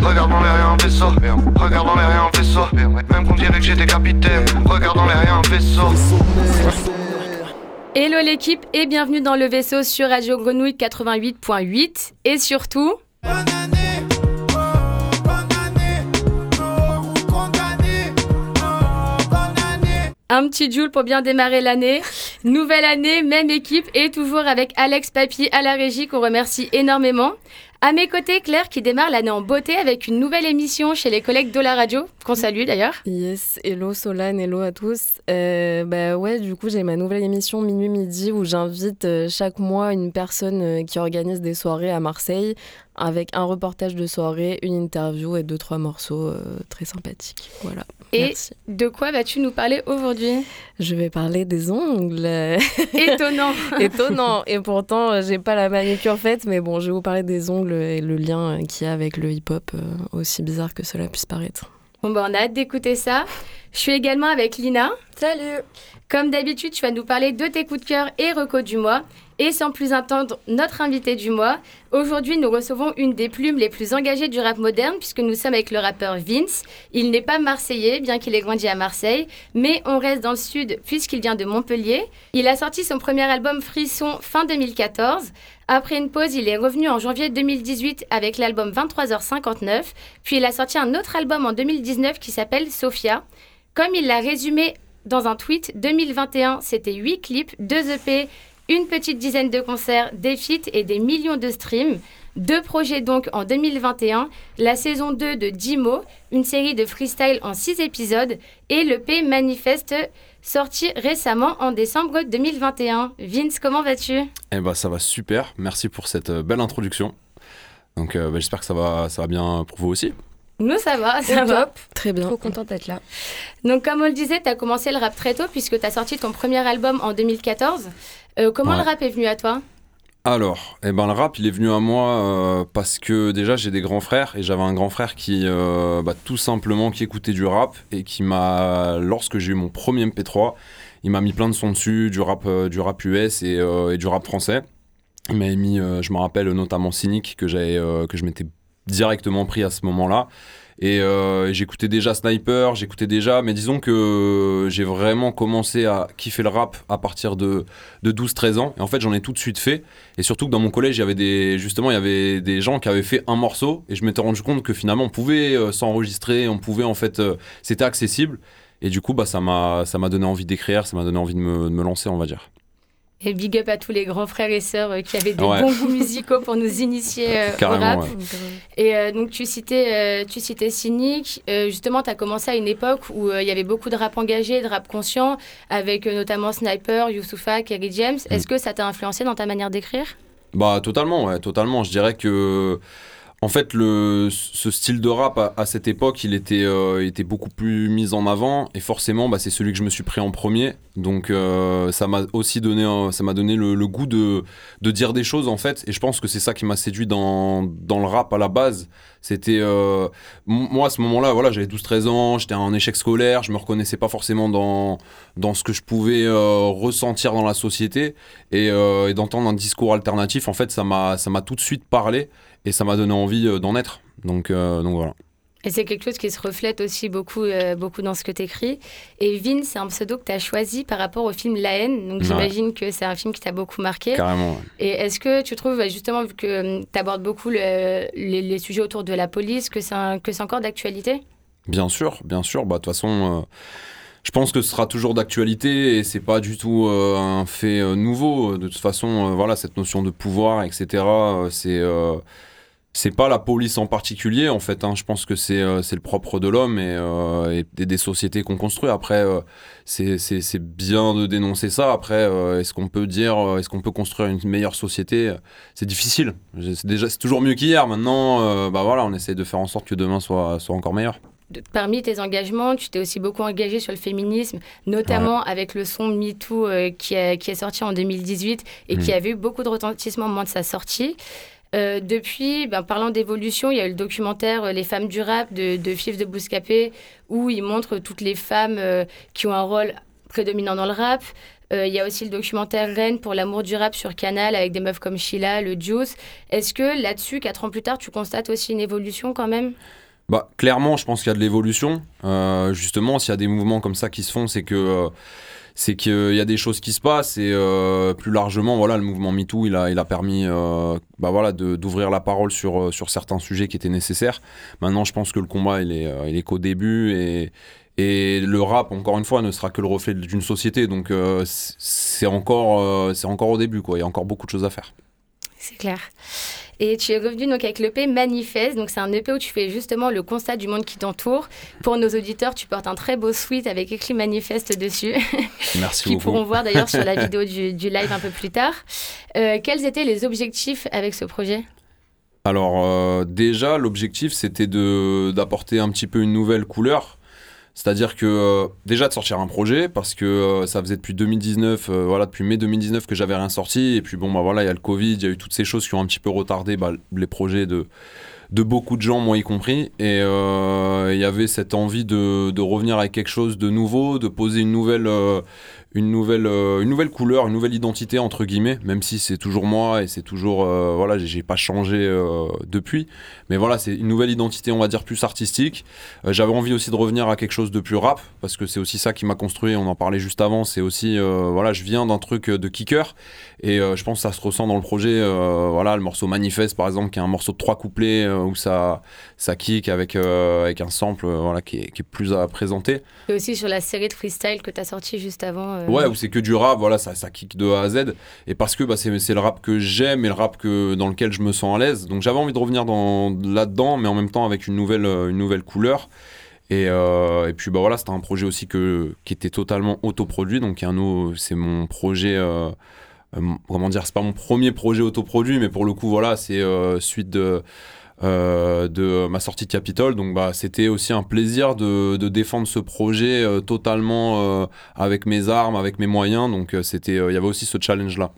Regarde dans les rien vaisseau. Regarde dans les rien vaisseau. Même qu'on dirait que j'étais capitaine. Regarde dans les rien vaisseau. Hello l'équipe et bienvenue dans le vaisseau sur Radio Grenouille 88.8 et surtout... Un petit Joule pour bien démarrer l'année. Nouvelle année, même équipe et toujours avec Alex Papy à la régie qu'on remercie énormément. À mes côtés, Claire qui démarre l'année en beauté avec une nouvelle émission chez les collègues de la radio, qu'on salue d'ailleurs. Yes, hello Solane, hello à tous. Euh, bah ouais, du coup, j'ai ma nouvelle émission Minuit Midi où j'invite euh, chaque mois une personne euh, qui organise des soirées à Marseille avec un reportage de soirée, une interview et deux, trois morceaux euh, très sympathiques. Voilà. Et Merci. de quoi vas-tu nous parler aujourd'hui? Je vais parler des ongles. Étonnant. Étonnant. Et pourtant, euh, j'ai pas la manicure faite, mais bon, je vais vous parler des ongles et le lien qu'il y a avec le hip-hop, euh, aussi bizarre que cela puisse paraître. Bon bah on a hâte d'écouter ça. Je suis également avec Lina. Salut Comme d'habitude, tu vas nous parler de tes coups de cœur et recos du mois. Et sans plus attendre, notre invité du mois. Aujourd'hui, nous recevons une des plumes les plus engagées du rap moderne, puisque nous sommes avec le rappeur Vince. Il n'est pas marseillais, bien qu'il ait grandi à Marseille, mais on reste dans le sud, puisqu'il vient de Montpellier. Il a sorti son premier album Frisson fin 2014. Après une pause, il est revenu en janvier 2018 avec l'album 23h59. Puis il a sorti un autre album en 2019 qui s'appelle Sophia. Comme il l'a résumé dans un tweet, 2021, c'était 8 clips, 2 EP, une petite dizaine de concerts, des feats et des millions de streams. Deux projets donc en 2021, la saison 2 de Dimo, une série de freestyle en 6 épisodes, et l'EP Manifeste, sorti récemment en décembre 2021. Vince, comment vas-tu? Eh ben ça va super, merci pour cette euh, belle introduction. Donc euh, bah, j'espère que ça va, ça va bien pour vous aussi. Nous, ça va, ça va. top Très bien. Trop contente d'être là. Donc, comme on le disait, tu as commencé le rap très tôt, puisque tu as sorti ton premier album en 2014. Euh, comment Ouais. le rap est venu à toi? Alors, eh ben le rap il est venu à moi euh, parce que déjà j'ai des grands frères et j'avais un grand frère qui euh, bah, tout simplement qui écoutait du rap et qui m'a lorsque j'ai eu mon premier MP3 il m'a mis plein de sons dessus du rap euh, du rap US et, du rap français. Il m'avait mis je me rappelle notamment Cynic que que je m'étais directement pris à ce moment-là et euh, j'écoutais déjà Sniper, j'écoutais déjà, mais disons que j'ai vraiment commencé à kiffer le rap à partir de, de 12-13 ans. Et en fait, j'en ai tout de suite fait. Et surtout que dans mon collège, il y avait des, justement, il y avait des gens qui avaient fait un morceau. Et je m'étais rendu compte que finalement, on pouvait euh, s'enregistrer, on pouvait en fait, euh, c'était accessible. Et du coup, bah, ça m'a donné envie d'écrire, ça m'a donné envie de me, de me lancer, on va dire. Et big up à tous les grands frères et sœurs euh, qui avaient des Ouais. bons goûts musicaux pour nous initier euh, au rap. ouais. Et euh, donc, tu citais, tu citais Cynic. Justement, tu as commencé à une époque où il y avait beaucoup de rap engagé, de rap conscient, avec notamment Sniper, Youssoufa, Kerry James. Mm. Est-ce que ça t'a influencé dans ta manière d'écrire? Bah totalement, ouais, totalement. Je dirais que en fait le ce style de rap à, cette époque, il était euh, était beaucoup plus mis en avant et forcément bah, c'est celui que je me suis pris en premier. Donc euh, ça m'a aussi donné ça m'a donné le, goût de de dire des choses en fait et je pense que c'est ça qui m'a séduit dans dans le rap à la base. C'était euh, moi à ce moment-là, voilà, j'avais 12-13 ans, j'étais en échec scolaire, je me reconnaissais pas forcément dans dans ce que je pouvais ressentir dans la société et, et d'entendre un discours alternatif, en fait, ça m'a tout de suite parlé et ça m'a donné envie euh, d'en être. Donc euh, donc voilà. Et c'est quelque chose qui se reflète aussi beaucoup, euh, beaucoup dans ce que tu écris. Et Vin, c'est un pseudo que tu as choisi par rapport au film La haine. Donc Ouais. j'imagine que c'est un film qui t'a beaucoup marqué. Carrément. ouais. Et est-ce que tu trouves, justement, vu que tu abordes beaucoup le- les, les sujets autour de la police, que c'est un- que c'est encore d'actualité? Bien sûr, bien sûr. Bah de toute façon. euh, je pense que ce sera toujours d'actualité et c'est pas du tout euh, un fait nouveau. De toute façon, voilà, cette notion de pouvoir, etc. c'est c'est pas la police en particulier en fait. hein. Je pense que c'est euh, le propre de l'homme et, euh, et des, sociétés qu'on construit. Après, euh, c'est bien de dénoncer ça. Après, euh, est-ce qu'on peut dire, euh, est-ce qu'on peut construire une meilleure société? C'est difficile. C'est déjà c'est toujours mieux qu'hier. Maintenant, bah voilà, on essaie de faire en sorte que demain soit soit encore meilleur. Parmi tes engagements, tu t'es aussi beaucoup engagé sur le féminisme, notamment avec le son MeToo euh, qui, est- qui est sorti en 2018 et qui Mhm. avait eu beaucoup de retentissement au moment de sa sortie. Euh, depuis, ben, parlant d'évolution, il y a eu le documentaire euh, Les femmes du rap de, de Fif de Bouscapé, où il montre toutes les femmes euh, qui ont un rôle prédominant dans le rap. Il y a aussi le documentaire Rennes pour l'amour du rap sur Canal avec des meufs comme Sheila, le Juice. Est-ce que là-dessus, quatre ans plus tard, tu constates aussi une évolution quand même? Bah, clairement, je pense qu'il y a de l'évolution. justement, s'il y a des mouvements comme ça qui se font, c'est que c'est qu'il y a des choses qui se passent et euh, plus largement, voilà, le mouvement MeToo, il a, il a permis euh, bah voilà, d'ouvrir la parole sur, euh, sur certains sujets qui étaient nécessaires. Maintenant, je pense que le combat, il est, il est qu'au début et, et le rap, encore une fois, ne sera que le reflet d'une société. Donc, c'est encore, c'est encore au début, quoi. Il y a encore beaucoup de choses à faire. C'est clair. Et tu es revenu donc avec l'EP Manifeste. Donc c'est un EP où tu fais justement le constat du monde qui t'entoure. Pour nos auditeurs, tu portes un très beau sweat avec écrit Manifeste dessus. Merci Qui pourront voir d'ailleurs sur la vidéo du, live un peu plus tard. Euh, quels étaient les objectifs avec ce projet? Alors euh, déjà, l'objectif, c'était d'apporter un petit peu une nouvelle couleur c'est-à-dire que euh, déjà de sortir un projet parce que euh, ça faisait depuis 2019, euh, voilà depuis mai 2019 que j'avais rien sorti et puis bon bah voilà il y a le Covid, il y a eu toutes ces choses qui ont un petit peu retardé bah, les projets de de beaucoup de gens, moi y compris. Et il y avait cette envie de, de, revenir avec quelque chose de nouveau, de poser une nouvelle, une nouvelle, euh, une nouvelle couleur, une nouvelle identité entre guillemets, même si c'est toujours moi et c'est toujours euh, voilà, j'ai pas changé euh, depuis, mais voilà, c'est une nouvelle identité, on va dire plus artistique. J'avais envie aussi de revenir à quelque chose de plus rap parce que c'est aussi ça qui m'a construit. On en parlait juste avant, c'est aussi voilà, je viens d'un truc de kicker et je pense que ça se ressent dans le projet. voilà, le morceau Manifeste par exemple, qui est un morceau de trois couplets où ça ça kick avec avec un sample voilà qui est, qui est plus à présenter. Et aussi sur la série de freestyle que tu as sorti juste avant. Euh, ouais, où c'est que du rap, voilà, ça, ça kick de A à Z. Et parce que bah, c'est le rap que j'aime et le rap que, dans lequel je me sens à l'aise. Donc j'avais envie de revenir là-dedans, mais en même temps avec une nouvelle, euh, une nouvelle couleur. Et, euh, et, puis bah voilà, c'était un projet aussi que, qui était totalement autoproduit. Donc c'est mon projet. comment dire, c'est pas mon premier projet autoproduit, mais pour le coup, voilà, c'est suite de. Euh, de ma sortie de Capitole. Donc bah, c'était aussi un plaisir de, de défendre ce projet euh, totalement euh, avec mes armes, avec mes moyens. Donc c'était, il y avait aussi ce challenge-là.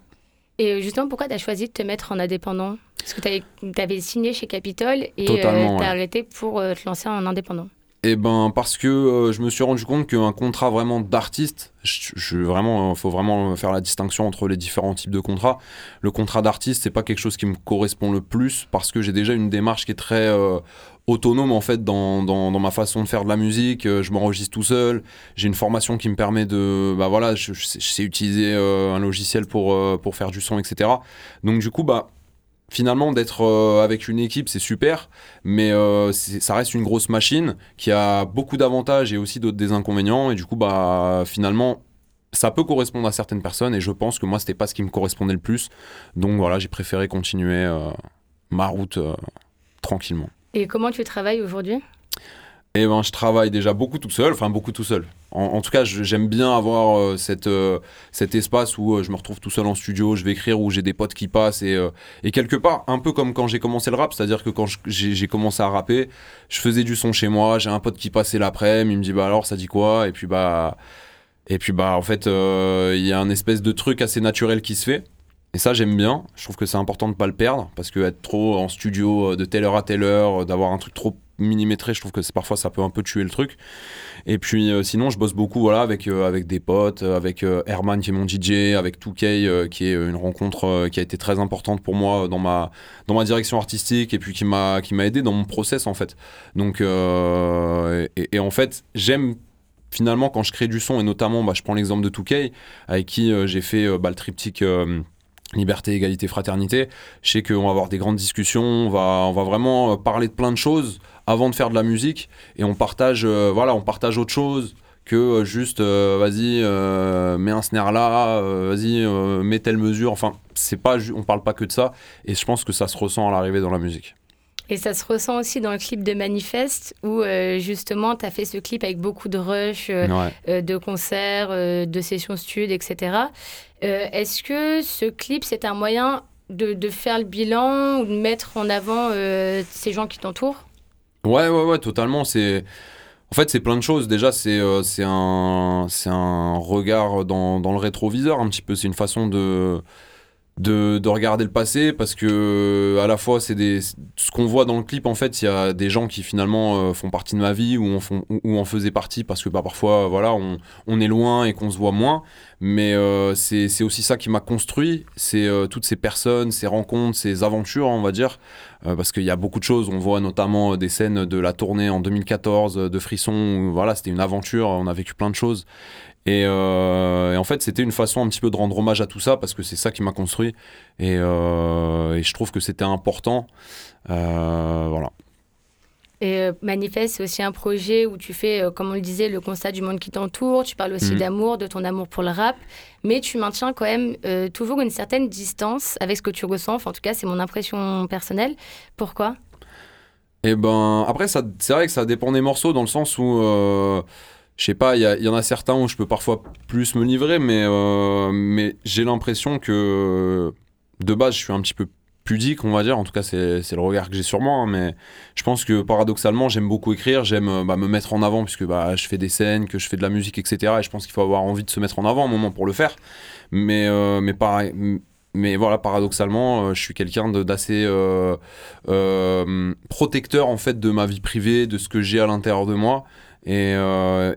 Et justement, pourquoi tu as choisi de te mettre en indépendant? Parce que tu avais, signé chez Capitole et tu as arrêté pour te lancer en indépendant. Eh ben parce que euh, je me suis rendu compte qu'un contrat vraiment d'artiste, je, vraiment, euh, faut vraiment faire la distinction entre les différents types de contrats. Le contrat d'artiste, c'est pas quelque chose qui me correspond le plus parce que j'ai déjà une démarche qui est très euh, autonome en fait dans, dans, ma façon de faire de la musique. je m'enregistre tout seul. J'ai une formation qui me permet de, bah voilà, je, je sais utiliser un logiciel pour pour faire du son, etc. Donc du coup, bah finalement d'être euh, avec une équipe c'est super mais euh, ça reste une grosse machine qui a beaucoup d'avantages et aussi d'autres des inconvénients. Et du coup bah finalement ça peut correspondre à certaines personnes et je pense que moi c'était pas ce qui me correspondait le plus. Donc voilà j'ai préféré continuer euh, ma route tranquillement. Et comment tu travailles aujourd'hui? Eh ben, je travaille déjà beaucoup tout seul, enfin beaucoup tout seul. En, tout cas, j'aime bien avoir euh, euh, cet espace où euh, je me retrouve tout seul en studio, je vais écrire, où j'ai des potes qui passent. Et, quelque part, un peu comme quand j'ai commencé le rap, c'est-à-dire que quand j'ai commencé à rapper, je faisais du son chez moi, j'ai un pote qui passait l'après-midi, il me dit bah alors ça dit quoi? Et puis bah, et puis bah en fait, il y a un espèce de truc assez naturel qui se fait. Et ça, j'aime bien. Je trouve que c'est important de pas le perdre parce que être trop en studio de telle heure à telle heure, d'avoir un truc trop millimétré, je trouve que parfois ça peut un peu tuer le truc. Et puis euh, sinon, je bosse beaucoup voilà avec euh, avec des potes, euh, avec Herman qui est mon DJ, avec 2K qui est une rencontre qui a été très importante pour moi dans ma dans ma direction artistique et puis qui m'a aidé dans mon process en fait. Donc et, en fait, j'aime finalement quand je crée du son et notamment bah, je prends l'exemple de 2K avec qui j'ai fait bah, le triptyque liberté, égalité, fraternité. Je sais qu'on va avoir des grandes discussions, on va, on va vraiment parler de plein de choses avant de faire de la musique et on partage, euh, voilà, on partage autre chose que euh, juste euh, vas-y mets un snare là vas-y mets telle mesure. Enfin c'est pas on parle pas que de ça et je pense que ça se ressent à l'arrivée dans la musique. Et ça se ressent aussi dans le clip de Manifeste où justement tu as fait ce clip avec beaucoup de rush, de concerts, de sessions stud, etc. Est-ce que ce clip c'est un moyen de, de, faire le bilan ou de mettre en avant ces gens qui t'entourent? Ouais, ouais, ouais, totalement. C'est. En fait, c'est plein de choses. Déjà, c'est euh, un, un regard dans, dans, le rétroviseur, un petit peu. C'est une façon de, de, de regarder le passé parce que à la fois c'est des ce qu'on voit dans le clip en fait il y a des gens qui finalement euh, font partie de ma vie ou en font ou en faisaient partie parce que bah, parfois voilà on, on est loin et qu'on se voit moins mais euh, c'est aussi ça qui m'a construit c'est euh, toutes ces personnes ces rencontres ces aventures on va dire parce qu'il y a beaucoup de choses on voit notamment des scènes de la tournée en 2014 euh, de Frisson voilà c'était une aventure on a vécu plein de choses et, euh, en fait, c'était une façon un petit peu de rendre hommage à tout ça parce que c'est ça qui m'a construit. Et, euh, je trouve que c'était important. Euh, voilà. Et euh, Manifeste, c'est aussi un projet où tu fais, euh, comme on le disait, le constat du monde qui t'entoure. Tu parles aussi Mhm. d'amour, de ton amour pour le rap. Mais tu maintiens quand même euh, toujours une certaine distance avec ce que tu ressens. Enfin, en tout cas, c'est mon impression personnelle. Pourquoi? Et ben après, c'est vrai que ça dépend des morceaux dans le sens où, euh, je sais pas, il y, en a certains où je peux parfois plus me livrer, mais, euh, mais j'ai l'impression que de base, je suis un petit peu pudique, on va dire. En tout cas, c'est le regard que j'ai sur moi. hein, mais je pense que paradoxalement, j'aime beaucoup écrire, j'aime euh, bah, me mettre en avant puisque bah, je fais des scènes, que je fais de la musique, etc. Et je pense qu'il faut avoir envie de se mettre en avant un moment pour le faire. Mais, euh, mais pareil. Mais voilà, paradoxalement, euh, je suis quelqu'un d'assez protecteur en fait de ma vie privée, de ce que j'ai à l'intérieur de moi. Et,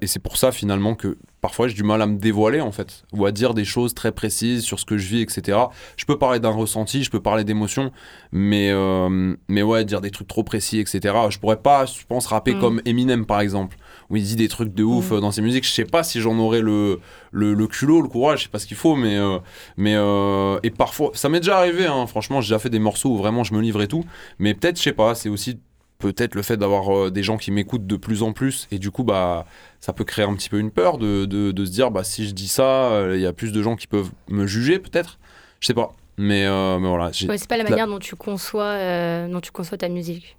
et c'est pour ça finalement que parfois j'ai du mal à me dévoiler en fait, ou à dire des choses très précises sur ce que je vis, etc. Je peux parler d'un ressenti, je peux parler d'émotions, mais, euh, mais ouais, dire des trucs trop précis, etc. Je pourrais pas, je pense, rapper Mm. comme Eminem par exemple, où il dit des trucs de ouf Mm. euh, dans ses musiques. Je sais pas si j'en aurais le, le, le culot, le courage, je sais pas ce qu'il faut, mais, euh, mais euh, et parfois, ça m'est déjà arrivé, hein, franchement, j'ai déjà fait des morceaux où vraiment je me livre et tout, mais peut-être, je sais pas, c'est aussi peut-être le fait d'avoir euh, des gens qui m'écoutent de plus en plus et du coup bah ça peut créer un petit peu une peur de, de, de se dire bah si je dis ça euh, il y a plus de gens qui peuvent me juger peut-être. Je sais pas. Mais, euh, mais voilà Ouais, C'est pas la La- manière dont tu conçois, euh, dont tu conçois ta musique.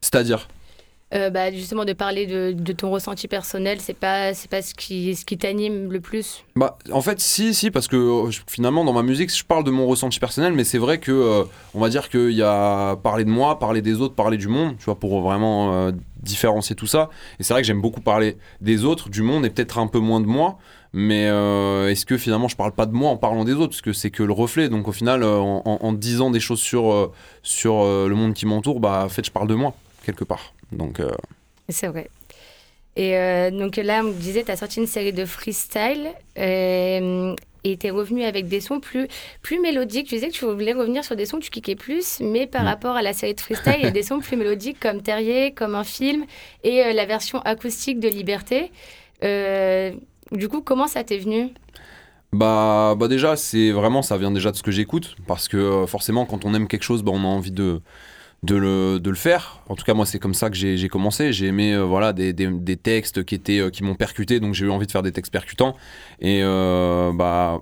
c'est à dire Euh, bah, justement, de parler de, ton ressenti personnel, c'est pas, c'est pas ce qui, ce qui t'anime le plus. Bah, en fait, si, si, parce que euh, finalement, dans ma musique, je parle de mon ressenti personnel, mais c'est vrai que, euh, on va dire qu'il y a parler de moi, parler des autres, parler du monde, tu vois, pour vraiment différencier tout ça. Et c'est vrai que j'aime beaucoup parler des autres, du monde, et peut-être un peu moins de moi. Mais est-ce que finalement je parle pas de moi en parlant des autres? Parce que c'est que le reflet. Donc au final, en, en- disant des choses sur, sur le monde qui m'entoure, bah en fait, je parle de moi, quelque part. Donc euh, C'est vrai. Et euh, donc là, on me disait, tu as sorti une série de freestyle euh, et tu es revenu avec des sons plus, plus mélodiques. Tu disais que tu voulais revenir sur des sons que tu kickais plus, mais par Mm. rapport à la série de freestyle, il y a des sons plus mélodiques comme Terrier, comme un film et euh, la version acoustique de Liberté. Du coup, comment ça t'est venu? Bah, bah déjà, c'est vraiment, ça vient déjà de ce que j'écoute, parce que forcément, quand on aime quelque chose, bah, on a envie de, de, le, de le faire. En tout cas, moi, c'est comme ça que j'ai commencé. J'ai aimé euh, voilà, des, des, des textes qui, euh, qui m'ont percuté, donc j'ai eu envie de faire des textes percutants. Et euh, bah,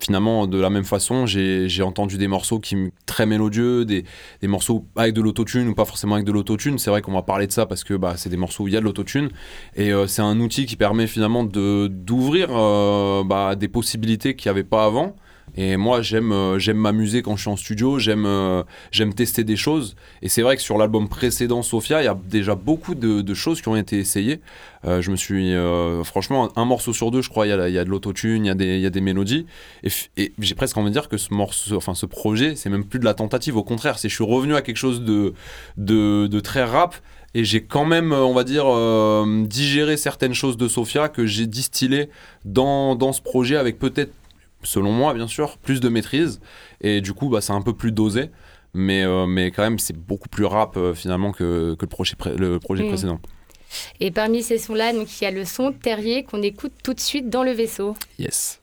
finalement, de la même façon, j'ai entendu des morceaux qui très mélodieux, des, des morceaux avec de l'autotune ou pas forcément avec de l'autotune. C'est vrai qu'on va parler de ça parce que bah, c'est des morceaux où il y a de l'autotune. Et c'est un outil qui permet finalement de d'ouvrir euh, bah, des possibilités qu'il n'y avait pas avant. Et moi, j'aime euh, j'aime m'amuser quand je suis en studio, j'aime euh, j'aime tester des choses. Et c'est vrai que sur l'album précédent, Sophia, il y a déjà beaucoup de, choses qui ont été essayées. Euh, je me suis, franchement, un morceau sur deux, je crois, il y a, y a de l'autotune, il y, a des- y a des mélodies. Et, j'ai presque envie de dire que ce, morceau, enfin, ce projet, c'est même plus de la tentative. Au contraire, c'est je suis revenu à quelque chose de, de, très rap. Et j'ai quand même, on va dire, euh, digéré certaines choses de Sophia que j'ai distillées dans, dans ce projet avec peut-être, selon moi bien sûr, plus de maîtrise. Et du coup, bah, c'est un peu plus dosé. Mais, euh, mais quand même, c'est beaucoup plus rap euh, finalement que, que le projet, le projet Mm. précédent. Et parmi ces sons-là, il y a le son Terrier qu'on écoute tout de suite dans le vaisseau. Yes.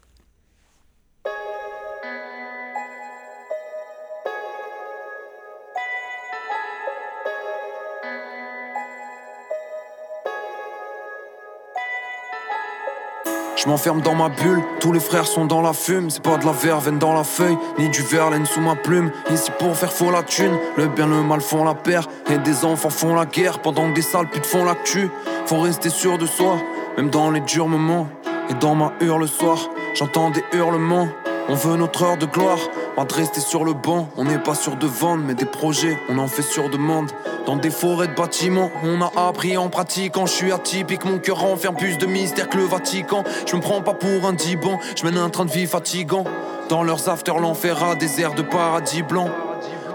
Je m'enferme dans ma bulle, tous les frères sont dans la fume. C'est pas de la verveine dans la feuille, ni du verlaine sous ma plume. Ici pour faire faux la thune, le bien le mal font la paire. Et des enfants font la guerre pendant que des sales putes font l'actu. Faut rester sûr de soi, même dans les durs moments. Et dans ma hurle le soir, j'entends des hurlements. On veut notre heure de gloire, pas de rester sur le banc. On n'est pas sûr de vendre, mais des projets, on en fait sur demande. Dans des forêts de bâtiments, on a appris en pratiquant. Je suis atypique, mon cœur renferme plus de mystère que le Vatican. Je me prends pas pour un diban, je mène un train de vie fatigant. Dans leurs afters, l'enfer a des airs de paradis blanc.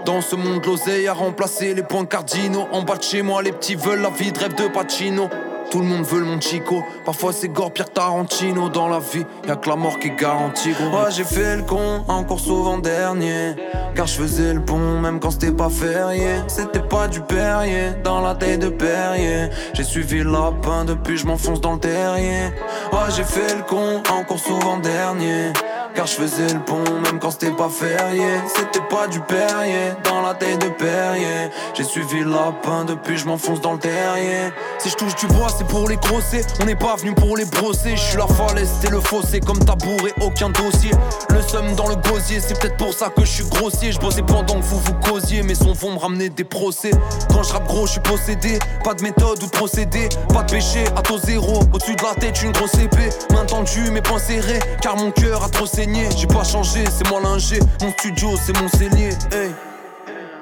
Dans ce monde, l'oseille a remplacé les points cardinaux. En bas de chez moi, les petits veulent la vie de rêve de Pacino. Tout le monde veut le mon chico. Parfois c'est gore, Tarantino. Dans la vie, y'a que la mort qui est garantie, gros. J'ai fait le con, encore souvent dernier. Car je faisais le pont, même quand c'était pas férié. C'était pas du Perrier, dans la taille de Perrier. J'ai suivi le lapin, depuis je m'enfonce dans le terrier. Ouais, j'ai fait le con, encore souvent dernier. Car je faisais le pont même quand c'était pas férié C'était pas du Perrier dans la taille de Perrier J'ai suivi le lapin depuis je m'enfonce dans le terrier Si je touche du bois c'est pour les grosser On n'est pas venu pour les brosser. Je suis la falaise c'est le fossé Comme tabouret aucun dossier. Le seum dans le gosier C'est peut-être pour ça que je suis grossier. Je bossais pendant que vous vous causiez Mes sons vont me ramener des procès. Quand je rappe gros je suis possédé. Pas de méthode ou de procédé. Pas de péché à taux zéro. Au-dessus de la tête une grosse épée. Main tendue mes poings serrés. Car mon cœur a trop j'ai pas changé, c'est moi l'ingé. Mon studio, c'est mon cellier.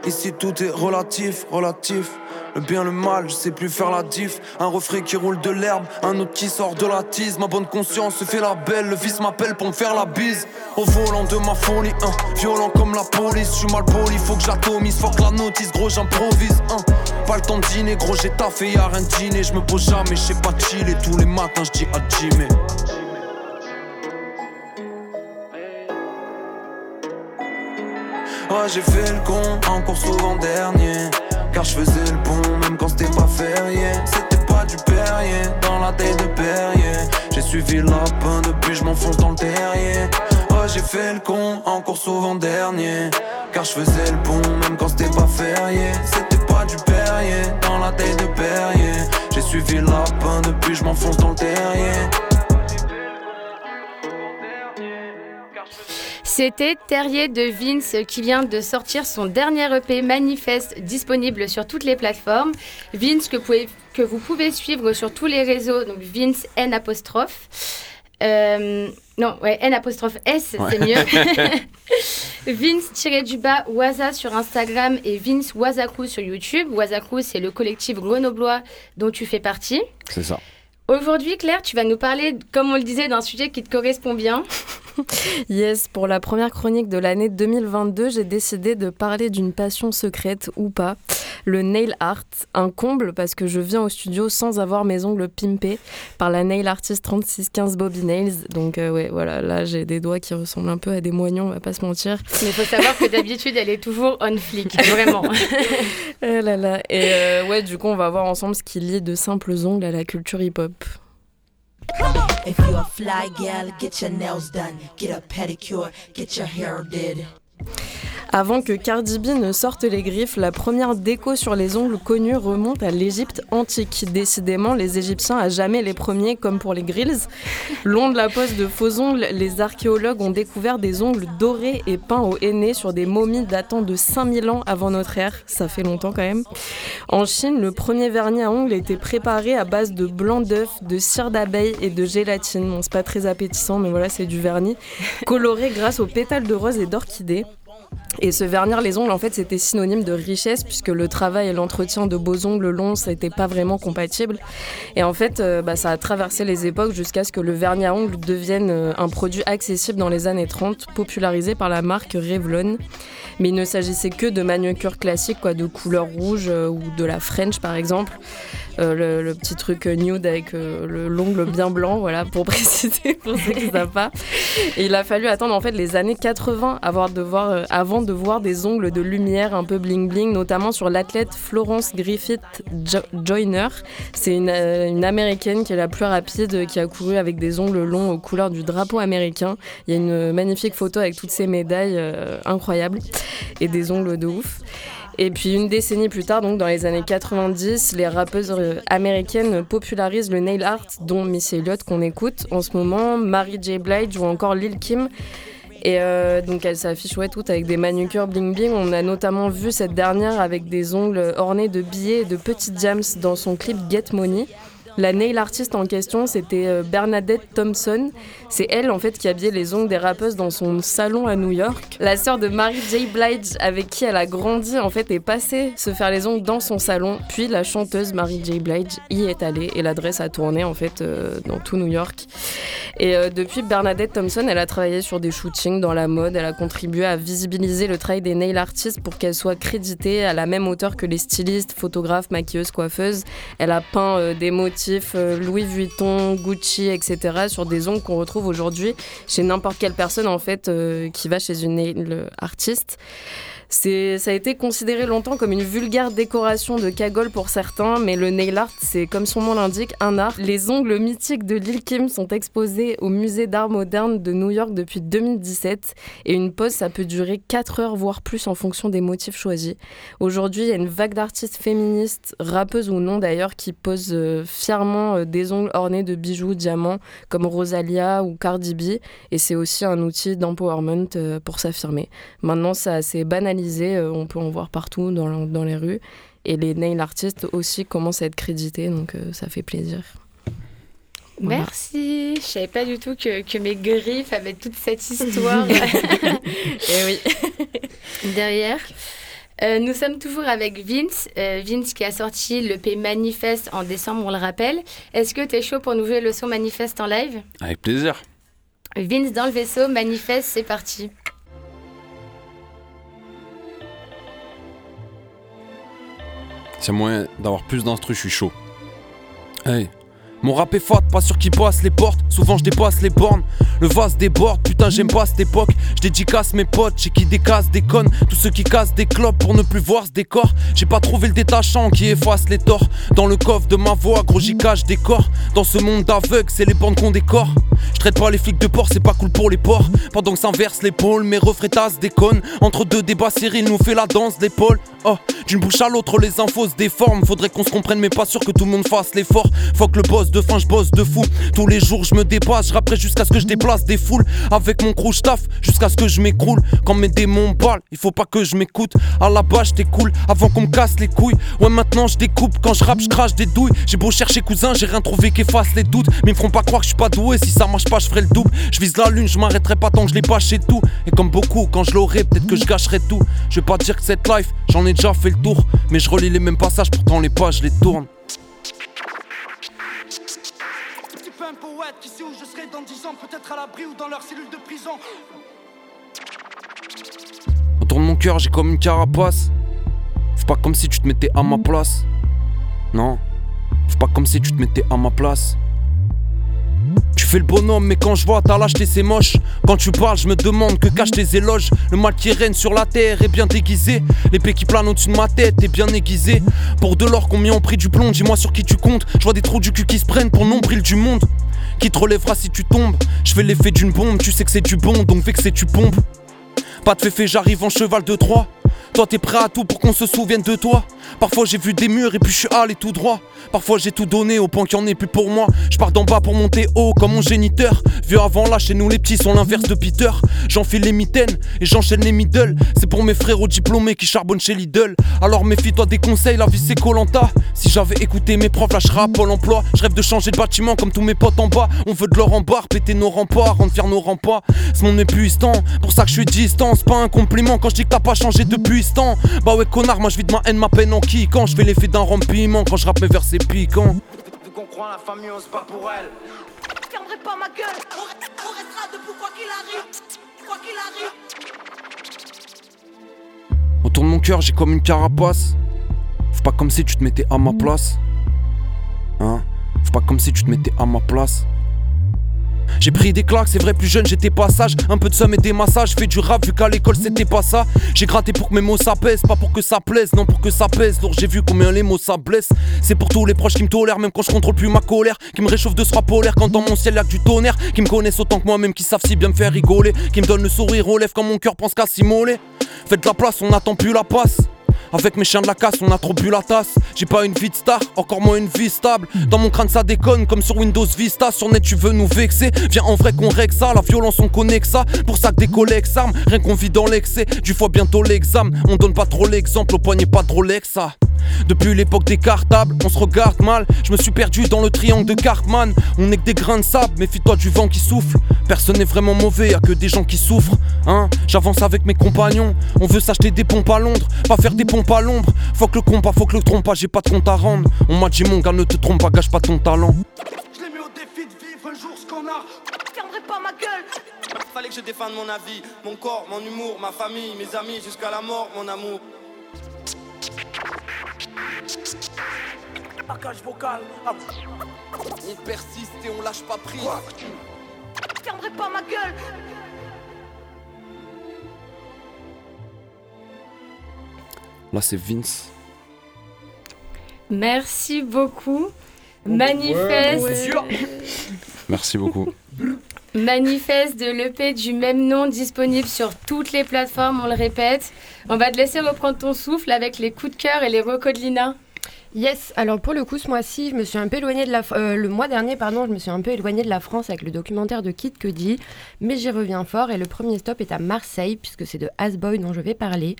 Ici tout est relatif, relatif. Le bien, le mal, je sais plus faire la diff. Un refrain qui roule de l'herbe, un autre qui sort de la tise. Ma bonne conscience se fait la belle, le vice m'appelle pour me faire la bise. Au volant de ma folie, hein. violent comme la police. Je suis mal poli, faut que j'atomise. Fuck la notice, gros, j'improvise. Hein. Pas le temps de dîner, gros, j'ai taffé, y'a rien de dîner. Je me pose jamais, je sais pas chiller. Tous les matins, je dis à Jimmy. Ouais, j'ai fait le con, encore souvent dernier. Car je faisais le pont, même quand c'était pas férié. C'était pas du Perrier, dans la tête de Perrier. J'ai suivi le lapin, depuis je m'enfonce dans le terrier. Ouais, j'ai fait le con, encore souvent dernier. Car je faisais le pont, même quand c'était pas férié. C'était pas du Perrier, dans la tête de Perrier. J'ai suivi le lapin, depuis je m'enfonce dans le terrier. C'était Terrier de Vince qui vient de sortir son dernier EP Manifeste disponible sur toutes les plateformes. Vince que, que vous pouvez suivre sur tous les réseaux, donc Vince N apostrophe. Euh, non, ouais, N apostrophe S, c'est mieux. Vince tiré du bas Waza sur Instagram et Vince Wazaku sur YouTube. Wazaku, c'est le collectif grenoblois dont tu fais partie. C'est ça. Aujourd'hui, Claire, tu vas nous parler, comme on le disait, d'un sujet qui te correspond bien. yes, pour la première chronique de l'année 2022, j'ai décidé de parler d'une passion secrète ou pas, le nail art. Un comble parce que je viens au studio sans avoir mes ongles pimpés par la nail artist 3615 Bobby Nails. Donc euh, ouais, voilà, là j'ai des doigts qui ressemblent un peu à des moignons, on va pas se mentir. Mais il faut savoir que d'habitude elle est toujours on flick, vraiment. Eh là là. Et euh, ouais, du coup on va voir ensemble ce qui lie de simples ongles à la culture hip-hop. If you're a fly gal, get your nails done, get a pedicure, get your hair did. Avant que Cardi B ne sorte les griffes, la première déco sur les ongles connue remonte à l'Égypte antique. Décidément, les Égyptiens à jamais les premiers, comme pour les grills. Long de la pose de faux ongles, les archéologues ont découvert des ongles dorés et peints au henné sur des momies datant de 5000 ans avant notre ère. Ça fait longtemps quand même. En Chine, le premier vernis à ongles était préparé à base de blanc d'œuf, de cire d'abeille et de gélatine. Bon, c'est pas très appétissant, mais voilà, c'est du vernis. Coloré grâce aux pétales de rose et d'orchidée. Et se vernir les ongles, en fait, c'était synonyme de richesse puisque le travail et l'entretien de beaux ongles longs, ça n'était pas vraiment compatible. Et en fait, euh, bah, ça a traversé les époques jusqu'à ce que le vernis à ongles devienne euh, un produit accessible dans les années 30, popularisé par la marque Revlon. Mais il ne s'agissait que de manucure classique, quoi, de couleur rouge euh, ou de la French par exemple. Euh, le, petit truc nude avec euh, le l'ongle bien blanc, voilà, pour préciser pour ceux qui ne savent pas. Et il a fallu attendre en fait les années 80 avant de voir, avant de voir des ongles de lumière un peu bling bling, notamment sur l'athlète Florence Griffith Joyner. C'est une, une, américaine qui est la plus rapide, qui a couru avec des ongles longs aux couleurs du drapeau américain. Il y a une magnifique photo avec toutes ces médailles incroyables et des ongles de ouf. Et puis une décennie plus tard, donc dans les années 90, les rappeuses euh, américaines popularisent le nail art, dont Missy Elliott qu'on écoute en ce moment, Mary J. Blige ou encore Lil Kim. Et euh, donc elle s'affiche ouais, toutes avec des manucures bling bling. On a notamment vu cette dernière avec des ongles ornés de billets et de petites jams dans son clip Get Money. La nail artiste en question, c'était euh, Bernadette Thompson. C'est elle, en fait, qui habillait les ongles des rappeuses dans son salon à New York. La sœur de Mary J. Blige, avec qui elle a grandi, en fait, est passée se faire les ongles dans son salon. Puis la chanteuse Mary J. Blige y est allée et l'adresse a tourné, en fait, euh, dans tout New York. Et euh, depuis, Bernadette Thompson, elle a travaillé sur des shootings dans la mode. Elle a contribué à visibiliser le travail des nail artistes pour qu'elle soit créditée à la même hauteur que les stylistes, photographes, maquilleuses, coiffeuses. Elle a peint des motifs euh, Louis Vuitton, Gucci, etc. sur des ongles qu'on retrouve aujourd'hui chez n'importe quelle personne en fait euh, qui va chez une artiste. Ça a été considéré longtemps comme une vulgaire décoration de cagole pour certains, mais le nail art, c'est comme son nom l'indique, un art. Les ongles mythiques de Lil Kim sont exposés au musée d'art moderne de New York depuis 2017 et une pose, ça peut durer 4 heures voire plus en fonction des motifs choisis. Aujourd'hui, il y a une vague d'artistes féministes, rappeuses ou non d'ailleurs, qui posent euh, fièrement euh, des ongles ornés de bijoux, diamants, comme Rosalia ou Cardi B, et c'est aussi un outil d'empowerment euh, pour s'affirmer. Maintenant, ça s'est banalisé euh, on peut en voir partout dans, dans, les rues. Et les nail artistes aussi commencent à être crédités, donc euh, ça fait plaisir. Merci. Je savais pas du tout que, que, mes griffes avaient toute cette histoire. Et eh oui. Derrière. Euh, nous sommes toujours avec Vince. Vince qui a sorti le P Manifeste en décembre, on le rappelle. Est-ce que tu es chaud pour nous jouer le son Manifeste en live? Avec plaisir. Vince dans le vaisseau, Manifeste, c'est parti. A moyen d'avoir plus d'instru, je suis chaud. Hey. Mon rap est fat, pas sûr qu'il passe les portes. Souvent je dépasse les bornes. Le vase déborde, putain j'aime pas cette époque. Je dédicace mes potes, j'ai qui décasse des connes. Tous ceux qui cassent des clopes pour ne plus voir ce décor. J'ai pas trouvé le détachant qui efface les torts. Dans le coffre de ma voix, gros j'y cache des corps. Dans ce monde d'aveugle, c'est les bandes qu'on décore. Je traite pas les flics de port, c'est pas cool pour les porcs. Pendant que s'inverse l'épaule, mes refrains des connes. Entre deux débats, Cyril nous fait la danse d'épaule. Oh, d'une bouche à l'autre, les infos se déforment. Faudrait qu'on se comprenne, mais pas sûr que tout le monde fasse l'effort. Faut que le boss de fin, je bosse de fou. Tous les jours, je me dépasse, je jusqu'à ce que je déplace des foules. Avec mon crew, taf jusqu'à ce que je m'écroule. Quand mes démons parlent, il faut pas que je m'écoute. À la base, j'étais cool avant qu'on me casse les couilles. Ouais, maintenant je découpe. Quand je rappe, je crache des douilles. J'ai beau chercher cousin, j'ai rien trouvé qui efface les doutes. Mais ils me feront pas croire que je suis pas doué. Si ça marche pas, je ferai le double. Je vise la lune, je m'arrêterai pas tant que je l'ai pas chez tout. Et comme beaucoup, quand je l'aurai, peut-être que je gâcherai tout. Je vais pas dire que cette life, j'en ai déjà fait le tour. Mais je relis les mêmes passages, pourtant les pages les tourne. Qui sait où je serai dans 10 ans, peut-être à l'abri ou dans leur cellule de prison. Autour de mon cœur, j'ai comme une carapace. Fais pas comme si tu te mettais à ma place. Non, fais pas comme si tu te mettais à ma place. Fais le bonhomme, mais quand je vois ta lâcheté, c'est moche. Quand tu parles, je me demande que cachent tes éloges. Le mal qui règne sur la terre est bien déguisé. L'épée qui plane au-dessus de ma tête est bien aiguisée. Pour de l'or, combien ont pris du plomb? Dis-moi sur qui tu comptes. Je vois des trous du cul qui se prennent pour nombril du monde. Qui te relèvera si tu tombes? Je fais l'effet d'une bombe, tu sais que c'est du bon, donc que tu pompes. Pas de fait, j'arrive en cheval de Troie. Toi t'es prêt à tout pour qu'on se souvienne de toi. Parfois j'ai vu des murs et puis je suis allé tout droit. Parfois j'ai tout donné au point qu'il n'y en ait plus pour moi. Je pars d'en bas pour monter haut comme mon géniteur. Vieux avant là, chez nous les petits sont l'inverse de Peter. J'enfile les mitaines et j'enchaîne les middle. C'est pour mes frères au diplômés qui charbonnent chez Lidl. Alors méfie-toi des conseils, la vie c'est Colanta. Si j'avais écouté mes profs, là je Pôle emploi. Je rêve de changer de bâtiment comme tous mes potes en bas. On veut de l'or en barre, péter nos remparts, rendre fier nos remparts. Ce monde épuisant, pour ça que je suis distant. C'est pas un compliment quand je dis que t'as pas changé depuis Bah ouais, connard, moi je vide ma haine, ma peine en qui Quand je fais l'effet d'un rempiment, quand je rappe mes versets piquants. qu'on croit la famille, on se bat pour elle. Je fermerai pas ma gueule, on restera debout quoi qu'il arrive. Quoi qu'il arrive. Autour de mon cœur, j'ai comme une carapace. Fais pas comme si tu te mettais à ma place. Hein? Fais pas comme si tu te mettais à ma place. J'ai pris des claques, c'est vrai, plus jeune j'étais pas sage. Un peu de somme et des massages, fais du rap vu qu'à l'école c'était pas ça. J'ai gratté pour que mes mots ça pèse, pas pour que ça plaise, non pour que ça pèse. Donc j'ai vu combien les mots ça blesse. C'est pour tous les proches qui me tolèrent, même quand je contrôle plus ma colère. Qui me réchauffe de ce polaire quand dans mon ciel y'a du tonnerre. Qui me connaissent autant que moi-même, qui savent si bien me faire rigoler. Qui me donnent le sourire aux lèvres quand mon cœur pense qu'à s'immoler. Faites de la place, on n'attend plus la passe. Avec mes chiens de la casse, on a trop bu la tasse. J'ai pas une vie de star, encore moins une vie stable. Dans mon crâne, ça déconne comme sur Windows Vista. Sur net, tu veux nous vexer. Viens en vrai qu'on règle ça. La violence, on connaît que ça. Pour ça que des collègues s'arment. Rien qu'on vit dans l'excès. Du fois bientôt l'examen. On donne pas trop l'exemple. Au poignet, pas trop l'ex, ça. Depuis l'époque des cartables, on se regarde mal. Je me suis perdu dans le triangle de Cartman. On est que des grains de sable, méfie-toi du vent qui souffle. Personne n'est vraiment mauvais, y'a que des gens qui souffrent. Hein J'avance avec mes compagnons. On veut s'acheter des pompes à Londres, pas faire des pompes à l'ombre. Faut que le compas, faut que le trompe pas, j'ai pas de compte à rendre. On m'a dit mon gars, ne te trompe pas, gâche pas ton talent. Je l'ai mis au défi de vivre un jour ce qu'on a. Je fermerai pas ma gueule. Fallait que je défende mon avis, mon corps, mon humour, ma famille, mes amis, jusqu'à la mort, mon amour. Package vocal. ah. On persiste et on lâche pas prise. Je fermerai pas ma gueule. Là, c'est Vince. Merci beaucoup. Manifeste, Merci beaucoup. manifeste de l'EP du même nom disponible sur toutes les plateformes, on le répète. On va te laisser reprendre ton souffle avec les coups de cœur et les recos de Lina. Yes, alors pour le coup, ce mois-ci, je me suis un peu éloignée de la... euh, le mois dernier, pardon, je me suis un peu éloignée de la France avec le documentaire de Kid Cudi, mais j'y reviens fort et le premier stop est à Marseille, puisque c'est de Asboy dont je vais parler.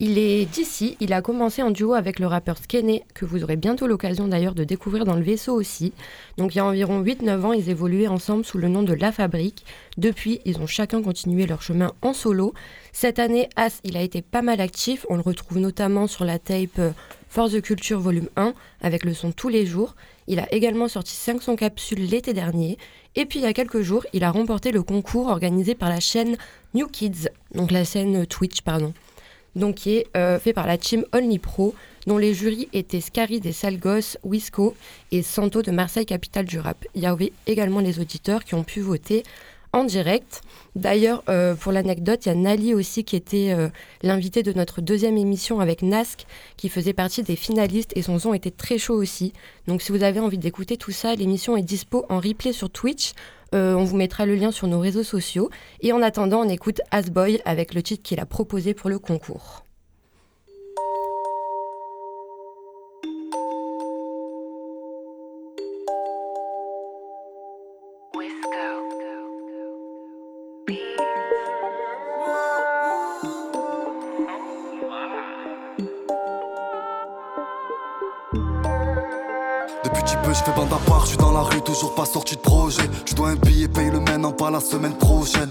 Il est d'ici, il a commencé en duo avec le rappeur Skene, que vous aurez bientôt l'occasion d'ailleurs de découvrir dans le vaisseau aussi. Donc il y a environ 8-9 ans, ils évoluaient ensemble sous le nom de La Fabrique. Depuis, ils ont chacun continué leur chemin en solo. Cette année, As, il a été pas mal actif, on le retrouve notamment sur la tape euh, Force de Culture volume 1 avec le son tous les jours. Il a également sorti 500 capsules l'été dernier. Et puis il y a quelques jours, il a remporté le concours organisé par la chaîne New Kids, donc la scène Twitch, pardon. Donc qui est euh, fait par la team Only Pro, dont les jurys étaient Scary des Salgos, Wisco et Santo de Marseille, capitale du rap. Il y avait également les auditeurs qui ont pu voter en direct. D'ailleurs, euh, pour l'anecdote, il y a Nali aussi qui était euh, l'invité de notre deuxième émission avec Nask, qui faisait partie des finalistes et son son était très chaud aussi. Donc si vous avez envie d'écouter tout ça, l'émission est dispo en replay sur Twitch. Euh, on vous mettra le lien sur nos réseaux sociaux. Et en attendant, on écoute Asboy avec le titre qu'il a proposé pour le concours. Fais bande à part, je suis dans la rue, toujours pas sorti de projet. Tu dois un billet, paye le maintenant, pas la semaine prochaine.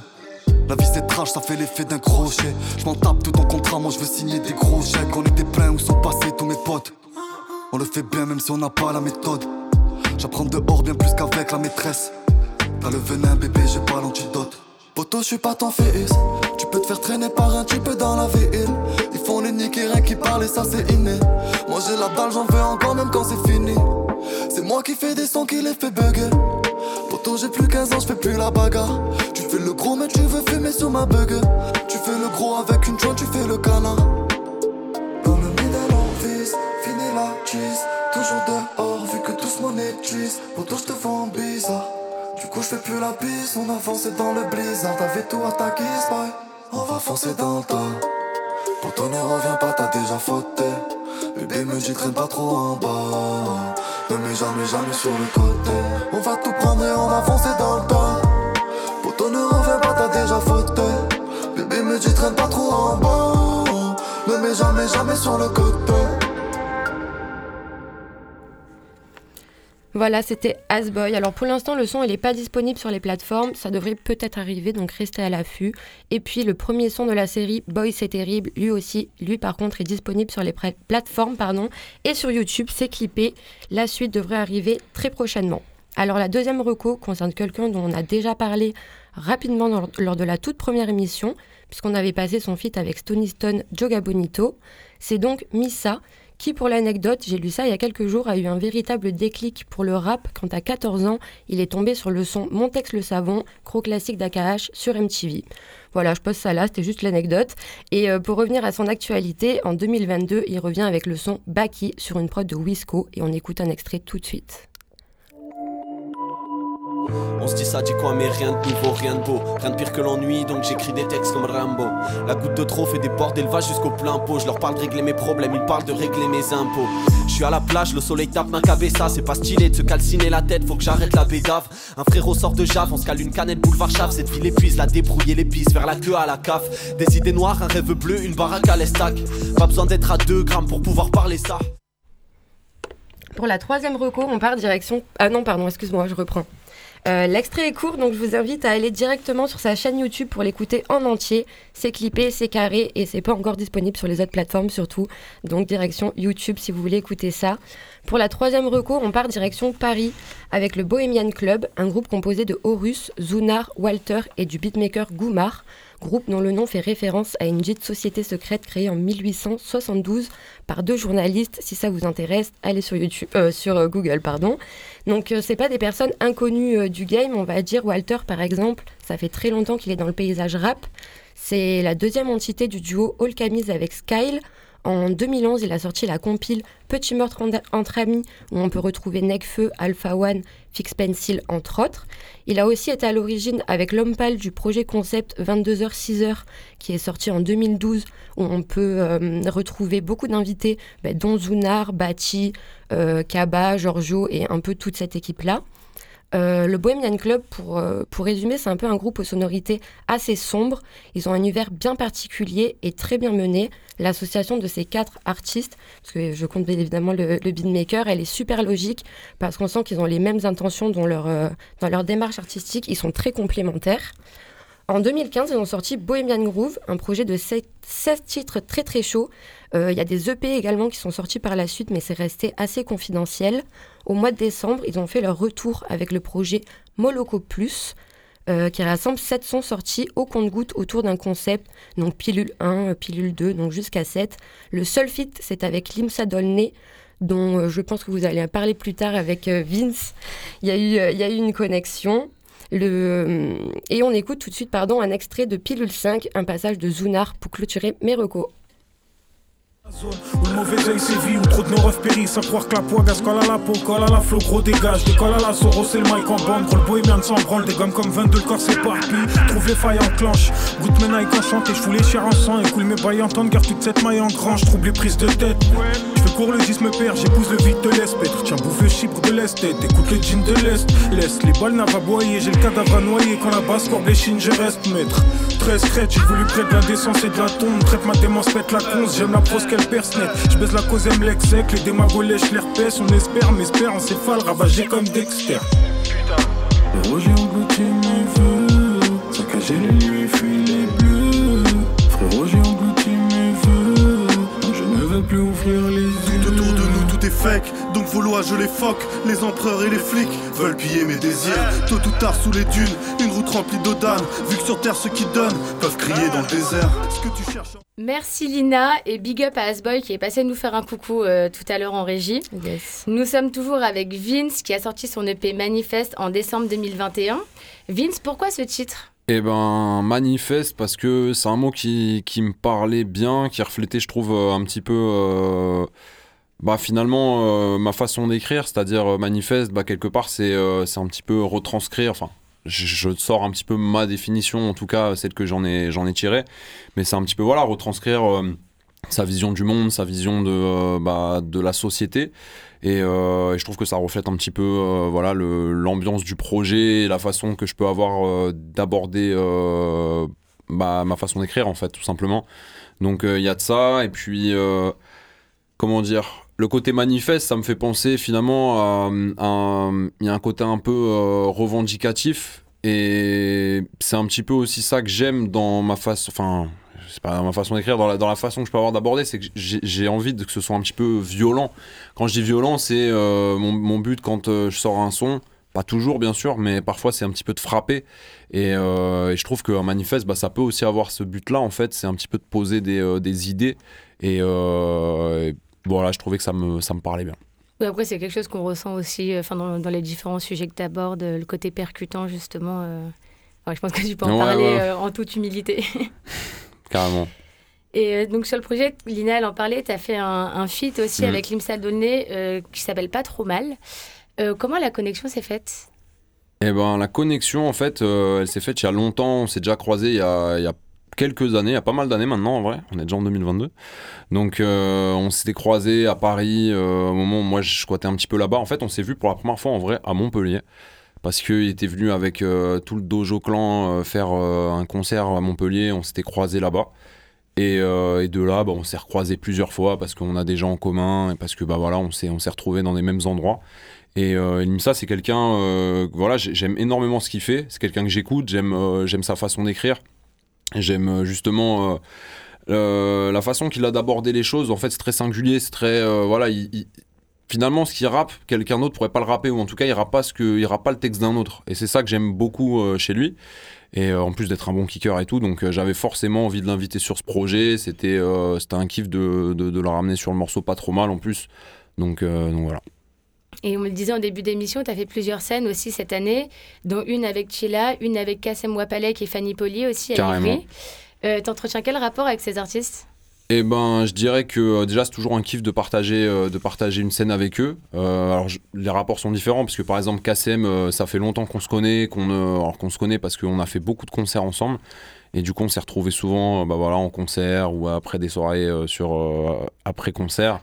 La vie c'est trash, ça fait l'effet d'un crochet. Je m'en tape tout ton contrat, moi je veux signer des gros chèques. On était plein où sont passés tous mes potes. On le fait bien même si on n'a pas la méthode. J'apprends dehors bien plus qu'avec la maîtresse. T'as le venin, bébé, j'ai pas l'antidote. Poto, je suis pas ton fils. Tu peux te faire traîner par un type dans la ville. Ils font les niquer, rien qui parle et ça c'est inné. Moi j'ai la dalle, j'en fais encore même quand c'est fini. C'est moi qui fais des sons qui les fait bugger. Poto, j'ai plus 15 ans, je fais plus la bagarre. Tu fais le gros, mais tu veux fumer sur ma bug. Tu fais le gros avec une joint, tu fais le canard. Dans le middle office, fini la cheese. Toujours dehors, vu que tous monétisent. Poto, je te vends bizarre. Du coup, je fais plus la bise, on a foncé dans le blizzard. T'avais tout guise, boy. On va foncer dans le tas. Poto, ne reviens pas, t'as déjà fauté. Bébé me dit, traîne pas trop en bas. Ne mets jamais, jamais sur le côté. On va tout prendre et on va foncer dans le tas. Poto, ne reviens pas, t'as déjà fauté. Bébé me dit, traîne pas trop en bas. Ne mets jamais, jamais sur le côté. Voilà, c'était Asboy. Alors pour l'instant, le son, n'est pas disponible sur les plateformes. Ça devrait peut-être arriver, donc restez à l'affût. Et puis le premier son de la série, Boy c'est terrible, lui aussi, lui par contre, est disponible sur les plateformes pardon, et sur YouTube, c'est clippé. La suite devrait arriver très prochainement. Alors la deuxième reco concerne quelqu'un dont on a déjà parlé rapidement lors de la toute première émission, puisqu'on avait passé son feat avec Stony Stone, Joga Bonito. C'est donc Missa, qui, pour l'anecdote, j'ai lu ça il y a quelques jours, a eu un véritable déclic pour le rap quand à 14 ans, il est tombé sur le son Montex le Savon, gros classique d'AKH sur MTV. Voilà, je pose ça là, c'était juste l'anecdote. Et euh, pour revenir à son actualité, en 2022, il revient avec le son Baki sur une prod de Wisco et on écoute un extrait tout de suite. On se dit ça dit quoi mais rien de nouveau, rien de beau. Rien de pire que l'ennui donc j'écris des textes comme Rambo. La goutte de trop fait des ports d'élevage jusqu'au plein pot. Je leur parle de régler mes problèmes, ils parlent de régler mes impôts. Je suis à la plage, le soleil tape ma cabessa C'est pas stylé de se calciner la tête, faut que j'arrête la bédave Un frérot sort de Jave, on se cale une canette boulevard Chave Cette ville épuise, la débrouiller pistes, vers la queue à la caf Des idées noires, un rêve bleu, une baraque à l'estac. Pas besoin d'être à 2 grammes pour pouvoir parler ça. Pour la troisième reco, on part direction. Ah non, pardon, excuse-moi, je reprends. Euh, l'extrait est court, donc je vous invite à aller directement sur sa chaîne YouTube pour l'écouter en entier. C'est clippé, c'est carré et c'est pas encore disponible sur les autres plateformes surtout. Donc direction YouTube si vous voulez écouter ça. Pour la troisième reco, on part direction Paris avec le Bohemian Club, un groupe composé de Horus, Zunar, Walter et du beatmaker Goumar groupe dont le nom fait référence à une dite société secrète créée en 1872 par deux journalistes. Si ça vous intéresse, allez sur YouTube, euh, sur euh, Google, pardon. Donc euh, c'est pas des personnes inconnues du game, on va dire. Walter, par exemple, ça fait très longtemps qu'il est dans le paysage rap. C'est la deuxième entité du duo All Camise avec Skyle. En 2011, il a sorti la compile Petit meurtre entre amis, où on peut retrouver Necfeu, Alpha One, Fix Pencil, entre autres. Il a aussi été à l'origine avec l'homme pâle du projet concept 22h-6h, qui est sorti en 2012, où on peut euh, retrouver beaucoup d'invités, bah, dont Zunar, Bati, euh, Kaba, Giorgio et un peu toute cette équipe-là. Euh, le Bohemian Club, pour, euh, pour résumer, c'est un peu un groupe aux sonorités assez sombres. Ils ont un univers bien particulier et très bien mené. L'association de ces quatre artistes, parce que je compte bien évidemment le, beatmaker, elle est super logique parce qu'on sent qu'ils ont les mêmes intentions dans leur, euh, dans leur démarche artistique. Ils sont très complémentaires. En 2015, ils ont sorti Bohemian Groove, un projet de 16 titres très très chauds. Il y a des EP également qui sont sortis par la suite, mais c'est resté assez confidentiel. Au mois de décembre, ils ont fait leur retour avec le projet Moloko Plus, euh, qui rassemble 7 sons sortis au compte-goutte autour d'un concept, donc pilule 1, euh, pilule 2, donc jusqu'à 7. Le seul fit, c'est avec Limsa Dolné, dont euh, je pense que vous allez parler plus tard avec Vince. Il y, a eu, une connexion. Et on écoute tout de suite pardon, un extrait de Pilule 5, un passage de Zunar pour clôturer mes recos. Où le mauvais oeil sévit, où trop de nos périssent, à croire que la poigasse colle à la peau, colle à la flot, gros dégage, décolle à la Soros c'est le mic en bande, gros le bohémien s'en branle, des gommes comme 22, le corps s'éparpille, trouve les failles en clenche, goûte mes nailles et je fous les chairs en sang, et coule mes bails en temps, garde toute cette maille en grange, trouve les prises de tête. Je court le 10 me perd, j'épouse le vide de l'espètre, tiens bouffe le chibre de l'est, écoute les jeans de l'est, laisse les balles n'avaient boyer, j'ai le cadavre à noyer, quand la basse corde les chines, je reste maître. 13 crêtes, j'ai voulu près de la décence et de la tombe, traite ma démence, pète la conce, j'aime la prose qu'elle perce net. Je baisse la cause, aime l'exec, les démagos lèchent l'herpès, on espère, mais espère, encéphale, ravagé comme Dexter. Les Roger englouti mes vœux, saccagé les nuits, fake, donc vos lois, je les foque. Les empereurs et les flics veulent piller mes désirs. Tôt ou tard, sous les dunes, une route remplie d'odanes. Vu que sur terre, ceux qui donnent peuvent crier dans le désert. Ce que tu cherches. Merci Lina et big up à Asboy qui est passé nous faire un coucou euh, tout à l'heure en régie. Nous sommes toujours avec Vince qui a sorti son EP Manifeste en décembre 2021. Vince, pourquoi ce titre? Eh ben, manifeste parce que c'est un mot qui, qui, me parlait bien, qui reflétait, je trouve, euh, un petit peu, euh, bah finalement, euh, ma façon d'écrire, c'est-à-dire euh, manifeste, bah quelque part, c'est euh, un petit peu retranscrire, enfin, je, sors un petit peu ma définition, en tout cas, celle que j'en ai, ai tirée, mais c'est un petit peu, voilà, retranscrire sa vision du monde, sa vision de, bah, de la société. Et, euh, et, je trouve que ça reflète un petit peu euh, voilà l'ambiance du projet, la façon que je peux avoir euh, d'aborder bah, ma façon d'écrire en fait tout simplement. Donc il y a de ça et puis comment dire le côté manifeste, ça me fait penser finalement à, il y a un côté un peu revendicatif et c'est un petit peu aussi ça que j'aime dans ma face, enfin c'est pas ma façon d'écrire, dans la, dans la façon que je peux avoir d'aborder, c'est que j'ai envie que ce soit un petit peu violent. Quand je dis violent, c'est euh, mon, but quand euh, je sors un son, pas toujours bien sûr, mais parfois c'est un petit peu de frapper. Et, euh, je trouve qu'un manifeste, bah, ça peut aussi avoir ce but-là, en fait, c'est un petit peu de poser des, euh, des idées. Et, voilà, je trouvais que ça me, ça me parlait bien. Oui, après, c'est quelque chose qu'on ressent aussi enfin, dans, dans, les différents sujets que tu abordes, le côté percutant, justement. Ouais, je pense que tu peux en ouais, parler ouais. en toute humilité. Carrément. Et euh, donc sur le projet, Lina, elle en parlait, tu as fait un, un feat aussi mmh. avec Limsa Donné euh, qui s'appelle Pas trop mal. Euh, comment la connexion s'est faite? Eh ben la connexion, en fait, elle s'est faite il y a longtemps. On s'est déjà croisé il y a, il y a quelques années, il y a pas mal d'années maintenant en vrai, on est déjà en 2022. Donc euh, on s'était croisé à Paris euh, au moment où moi je squattais un petit peu là-bas. En fait, on s'est vu pour la première fois en vrai à Montpellier parce qu'il était venu avec euh, tout le dojo clan faire un concert à Montpellier, on s'était croisé là-bas. Et, de là, bah, on s'est recroisé plusieurs fois parce qu'on a des gens en commun et parce que bah voilà, on s'est on s'est retrouvé dans les mêmes endroits. Et euh, Nimsa, c'est quelqu'un, voilà, j'aime énormément ce qu'il fait. C'est quelqu'un que j'écoute, j'aime j'aime sa façon d'écrire. J'aime euh, justement euh, la façon qu'il a d'aborder les choses. En fait, c'est très singulier, c'est très, voilà, il, il- finalement, ce qu'il rappe, quelqu'un d'autre pourrait pas le rapper, ou en tout cas, il rappe pas ce rappe pas le texte d'un autre. Et c'est ça que j'aime beaucoup euh, chez lui. Et euh, en plus d'être un bon kicker et tout, donc euh, j'avais forcément envie de l'inviter sur ce projet. C'était, euh, c'était un kiff de, de, le ramener sur le morceau pas trop mal en plus. Euh, donc voilà. Et on me le disait en début d'émission, tu as fait plusieurs scènes aussi cette année, dont une avec Chila, une avec Kassem Wapalek et Fanny Poli aussi à. Ivry. Euh, T'entretiens quel rapport avec ces artistes? Eh ben, je dirais que euh, déjà c'est toujours un kiff de partager, euh, de partager une scène avec eux. Euh, alors je- les rapports sont différents parce que par exemple KCM, ça fait longtemps qu'on se connaît, qu'on alors qu'on se connaît parce qu'on a fait beaucoup de concerts ensemble. Et du coup, on s'est retrouvés souvent, bah voilà, en concert ou après des soirées sur après concert.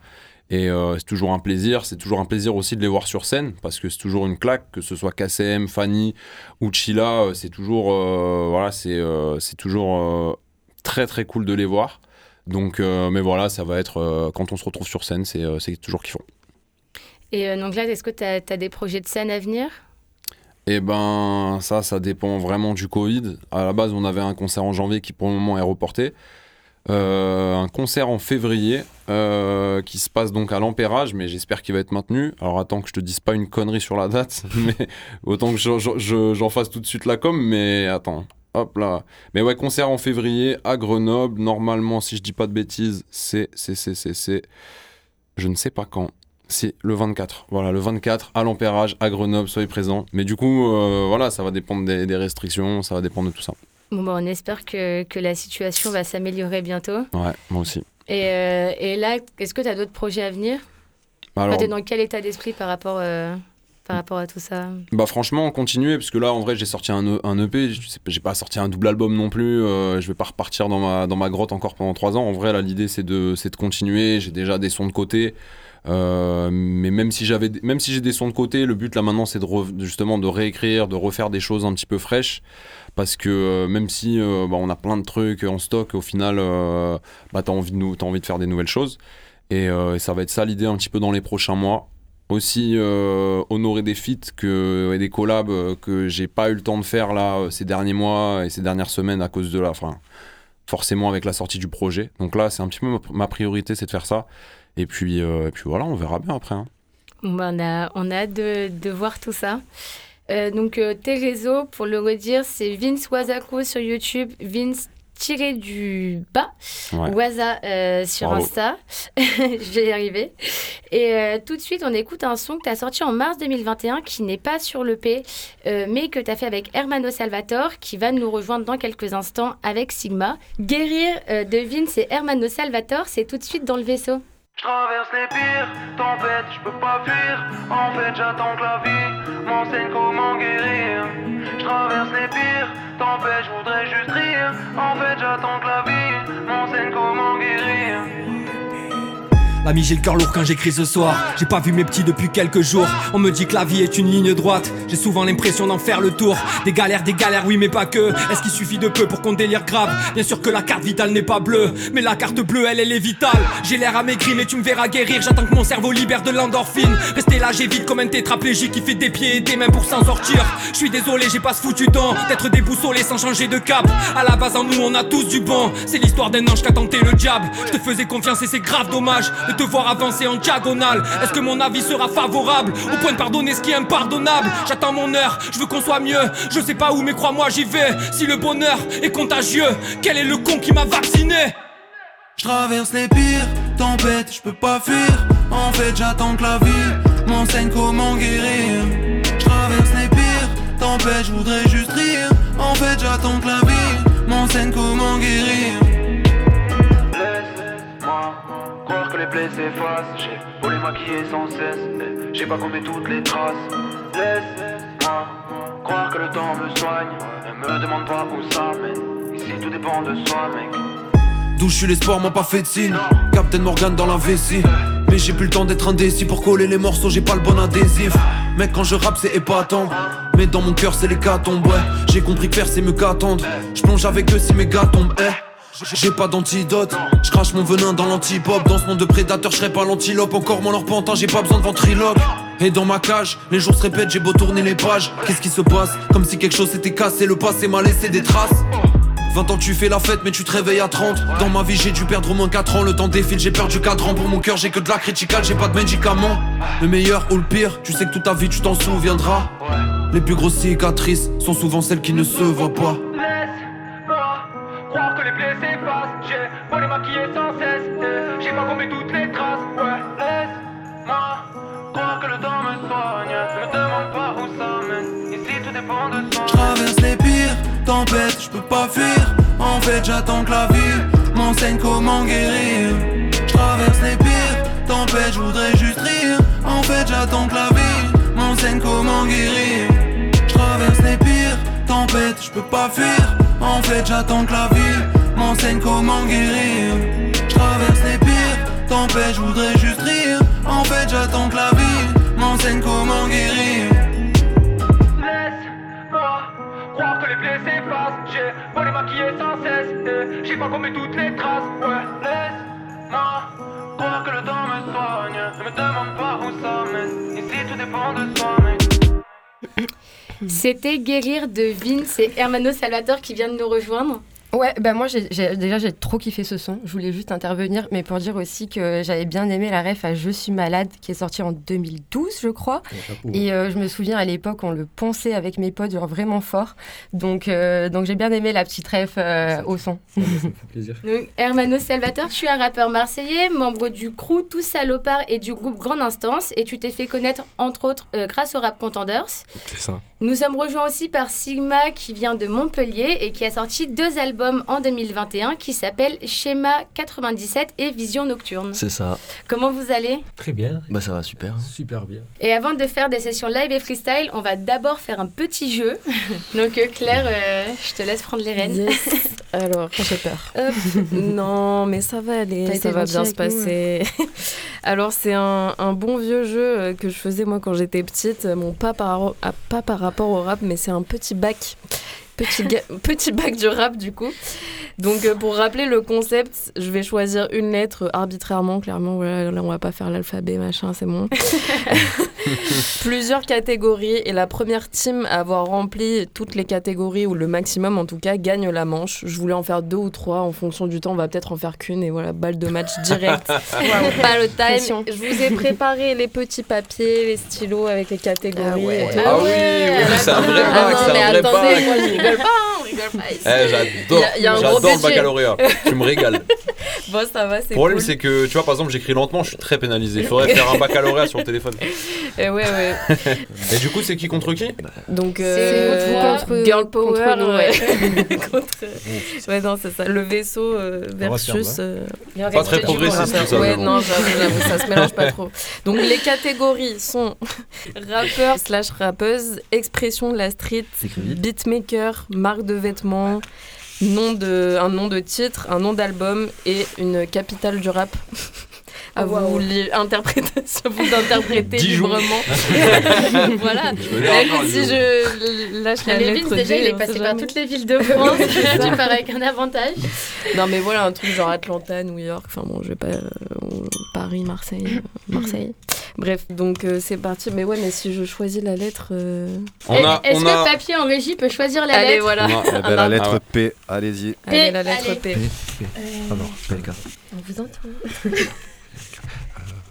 Et euh, c'est toujours un plaisir. C'est toujours un plaisir aussi de les voir sur scène parce que c'est toujours une claque, que ce soit KCM, Fanny ou Chila. euh, C'est toujours, euh, voilà, c'est euh, c'est toujours très très cool de les voir. Donc, mais voilà, ça va être quand on se retrouve sur scène, c'est c'est toujours kiffant. Et donc là, est-ce que tu as, des projets de scène à venir? Et ben, ça, ça dépend vraiment du Covid. À la base, on avait un concert en janvier qui pour le moment est reporté. Euh, un concert en février euh, qui se passe donc à l'Empérage, mais j'espère qu'il va être maintenu. Alors attends que je te dise pas une connerie sur la date, mais autant que je- je- je- j'en fasse tout de suite la com, mais attends. Hop là. Mais ouais, concert en février à Grenoble. Normalement, si je dis pas de bêtises, c'est, c'est, c'est, c'est. Je ne sais pas quand. C'est le 24. Voilà, le 24 à l'Empérage, à Grenoble, soyez présents. Mais du coup, euh, voilà, ça va dépendre des restrictions, ça va dépendre de tout ça. Bon, bah, on espère que, que la situation va s'améliorer bientôt. Ouais, moi aussi. Et, euh, et là, est-ce que tu as d'autres projets à venir? Alors, Tu es dans quel état d'esprit par rapport, euh, par rapport à tout ça? Bah franchement, continuer, parce que là, en vrai, j'ai sorti un, E- un EP, je sais pas- j'ai pas sorti un double album non plus, euh, je vais pas repartir dans ma, dans ma grotte encore pendant trois ans. En vrai, là, l'idée, c'est de, c'est de continuer, j'ai déjà des sons de côté, euh, mais même si, j'avais, même si j'ai des sons de côté, le but, là, maintenant, c'est de justement de réécrire, de refaire des choses un petit peu fraîches, parce que euh, même si euh, bah, on a plein de trucs en stock, au final, bah, t'as envie, de t'as envie de faire des nouvelles choses, et, ça va être ça l'idée un petit peu dans les prochains mois. Aussi honorer des feats que, et des collabs que j'ai pas eu le temps de faire là ces derniers mois et ces dernières semaines à cause de la fin forcément avec la sortie du projet. Donc là c'est un petit peu ma priorité c'est de faire ça et puis euh, et puis voilà on verra bien après hein. Bon, bah, on, a, on a hâte de, de voir tout ça. Euh, donc, euh, tes réseaux, pour le redire, c'est Vince Wazako sur YouTube, Vince tiré du bas, Ouais. Waza euh, sur Bravo. Insta. Je vais y arriver. Et tout de suite, on écoute un son que tu as sorti en mars 2021 qui n'est pas sur l'EP, euh, mais que tu as fait avec Hermano Salvatore qui va nous rejoindre dans quelques instants avec Sigma. Guérir de Vince et Hermano Salvatore, c'est tout de suite dans le vaisseau. Je traverse les pires tempêtes, je peux pas fuir. En fait, j'attends que la vie m'enseigne comment guérir. Je traverse les pires tempêtes, je voudrais juste rire. En fait, j'attends que la vie m'enseigne comment guérir. L'ami j'ai le cœur lourd quand j'écris ce soir. J'ai pas vu mes petits depuis quelques jours. On me dit que la vie est une ligne droite. J'ai souvent l'impression d'en faire le tour. Des galères, des galères, oui mais pas que. Est-ce qu'il suffit de peu pour qu'on délire grave? Bien sûr que la carte vitale n'est pas bleue. Mais la carte bleue elle, elle est vitale. J'ai l'air amaigri mais tu me verras guérir. J'attends que mon cerveau libère de l'endorphine. Rester là j'ai vite comme un tétraplégique Qui fait des pieds et des mains pour s'en sortir. Je suis désolé j'ai pas ce foutu temps D'être déboussolé sans changer de cap. À la base en nous on a tous du bon. C'est l'histoire d'un ange qui a tenté le diable. Je te faisais confiance et c'est grave dommage De te voir avancer en diagonale Est-ce que mon avis sera favorable Au point de pardonner ce qui est impardonnable? J'attends mon heure, je veux qu'on soit mieux Je sais pas où mais crois-moi j'y vais Si le bonheur est contagieux Quel est le con qui m'a vacciné? Je traverse les pires tempêtes, je peux pas fuir. En fait, j'attends que la vie m'enseigne comment guérir. Je traverse les pires tempêtes, je voudrais juste rire. En fait, j'attends que la vie m'enseigne comment guérir. Croire que les plaies s'effacent. J'ai les maquiller sans cesse. mais J'ai pas commis toutes les traces. Laisse-moi croire que le temps me soigne. Ne me demande pas où ça mène. Ici tout dépend de soi, mec. D'où je suis l'espoir, m'a pas fait de signe. Captain Morgan dans la vessie. Mais j'ai plus le temps d'être indécis pour coller les morceaux, j'ai pas le bon adhésif. Mec, quand je rappe, c'est épatant. Mais dans mon cœur, c'est les tombent ouais. J'ai compris que faire, c'est mieux qu'attendre. Je plonge avec eux si mes gars tombent, eh. J'ai pas d'antidote, je crache mon venin dans l'antipop. Dans ce monde de prédateurs, je serai pas l'antilope. Encore moins leur pantin, j'ai pas besoin de ventriloque. Et dans ma cage, les jours se répètent, j'ai beau tourner les pages. Qu'est-ce qui se passe? Comme si quelque chose s'était cassé, le passé m'a laissé des traces. 20 ans tu fais la fête mais tu te réveilles à 30 Dans ma vie j'ai dû perdre au moins 4 ans Le temps défile j'ai perdu 4 ans Pour mon cœur j'ai que de la critical J'ai pas de médicaments Le meilleur ou le pire Tu sais que toute ta vie tu t'en souviendras Les plus grosses cicatrices Sont souvent celles qui ne se voient pas Croire que les plaies s'effacent J'ai beau les maquiller sans cesse. J'ai pas gommé toutes les traces. Ouais, laisse-moi Croire que le temps me soigne. Ne me demande pas où ça mène. Ici tout dépend de soi traverse les pires tempêtes, je peux pas fuir. En fait j'attends que la vie m'enseigne comment guérir. Je traverse les pires tempêtes, je voudrais juste rire. En fait j'attends que la vie m'enseigne comment guérir. Je traverse les pires tempêtes, je peux pas fuir En fait j'attends que la vie m'enseigne comment guérir. Je traverse les pires tempêtes, je voudrais juste rire. En fait j'attends que la vie m'enseigne comment guérir. Laisse-moi croire que les plaies s'effacent J'ai beau les maquiller sans cesse. Eh, J'ai pas gommé toutes les traces. Ouais, laisse-moi croire que le temps me soigne. Ne me demande pas où ça mène. Ici tout dépend de soi C'était Guérir de Vince et Hermano Salvatore qui vient de nous rejoindre. Ouais, bah moi j'ai, j'ai- déjà j'ai trop kiffé ce son. Je voulais juste intervenir, mais pour dire aussi que j'avais bien aimé la ref à Je suis malade qui est sorti en 2012, je crois. Et euh, je me souviens à l'époque on le ponçait avec mes potes genre vraiment fort. Donc euh, donc j'ai bien aimé la petite ref euh, au son. plaisir. Donc, Hermano Salvatore, tu es un rappeur marseillais, membre du crew Tous Salopards et du groupe Grande Instance, et tu t'es fait connaître entre autres euh, grâce au Rap Contenders. C'est ça. Nous sommes rejoints aussi par Sigma qui vient de Montpellier et qui a sorti deux albums en 2021 qui s'appellent Schéma 97 et Vision Nocturne. C'est ça. Comment vous allez? Très bien. Bah ça va super. Super bien. Et avant de faire des sessions live et freestyle, on va d'abord faire un petit jeu. Donc euh, Claire, euh, je te laisse prendre les rênes. Yes. Alors, j'ai peur. non, mais ça va aller, ça va bien se passer. Alors, c'est un, un bon vieux jeu euh, que je faisais moi quand j'étais petite. Bon, pas par, pas par rapport au rap, mais c'est un petit bac. Petit, bac du rap, du coup. Donc, euh, pour rappeler le concept, je vais choisir une lettre arbitrairement. Clairement, voilà, là, on va pas faire l'alphabet, machin, c'est bon. Plusieurs catégories. Et la première team à avoir rempli toutes les catégories, ou le maximum en tout cas, gagne la manche. Je voulais en faire deux ou trois. En fonction du temps, on va peut-être en faire qu'une. Et voilà, balle de match direct. pas le time. Je vous ai préparé les petits papiers, les stylos avec les catégories. Ah ouais. et tout. Ah oui, oui, c'est un vrai Ah bac, c'est un vrai attendez, bac. moi je rigole pas, hein, on rigole pas ici. Eh, j'adore, Il y a- il y a un gros j'adore le baccalauréat. tu me régales. Bon, ça va, c'est Le problème, cool. c'est que, tu vois, par exemple, j'écris lentement, je suis très pénalisé. Il faudrait faire un baccalauréat sur le téléphone. Eh ouais, ouais. Et du coup, c'est qui contre qui? Donc, C'est euh, contre- Girl contre Power, nous, ouais. contre... Ouais, non, c'est ça. Le vaisseau euh, versus. euh, Le Pas très progressiste, tout ça. Ouais, bon. non, j'avoue, j'avoue, ça se mélange pas trop. Donc, les catégories sont rappeur slash rappeuse, expression de la street, beatmaker, marque de vêtements, nom de, un nom de titre, un nom d'album et une capitale du rap. À Oh, wow. vous, li- interprétation, à vous d'interpréter Dijon. librement. voilà. Je Bah, ah, si je lâche la lettre Vince, déjà, D, il est on passé par toutes les villes de France. tu pars avec un avantage. Non, mais voilà, un truc genre Atlanta, New York, enfin bon, je vais pas. euh, Paris, Marseille, euh, Marseille. Bref, donc euh, c'est parti. Mais ouais, mais si je choisis la lettre. euh, On a, Est-ce on que a... papier en régie peut choisir la Allez, lettre voilà. Eh ben, Ah la ouais. lettre P, allez-y. Allez, la lettre allez. P. Ah non, PLK. On vous entend.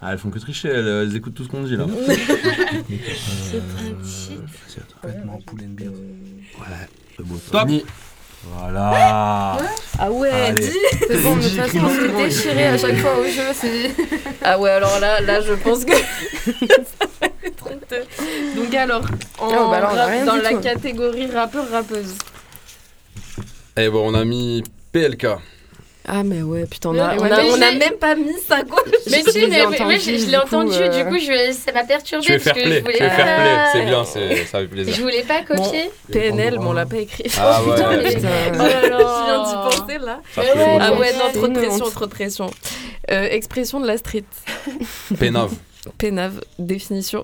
Ah, elles font que tricher, elles, elles écoutent tout ce qu'on dit là. Complètement poulet de bière. Voilà, le beau Top. Tony. Voilà. Ah ouais, Allez. dis C'est bon, de toute façon, on se fait déchirer à chaque fois au jeu. C'est... Ah ouais, alors là, là je pense que. ça va être honteux. Donc alors, en Oh, bah alors, on a rap- rien dans du la tout. catégorie rappeur-rappeuse. Et bon, on a mis PLK. Ah mais ouais, putain, on Mais a, ouais, on a, mais on même pas mis ça quoi. Mais Je si, mais, mais- entendus, mais je, je l'ai entendu, euh, du coup, je, ça m'a perturbé. Tu veux parce faire que play, je voulais tu veux pas- faire play, c'est bien, c'est- ça fait plaisir. Je voulais pas copier. PNL, mais on l'a pas écrit. Ah Oh, putain, ouais. mais- Putain. Oh. Je viens d'y penser là. Ouais. Ah ouais, non, trop de pression, trop de pression. Euh, expression de la street. Pénave. Pénave, définition.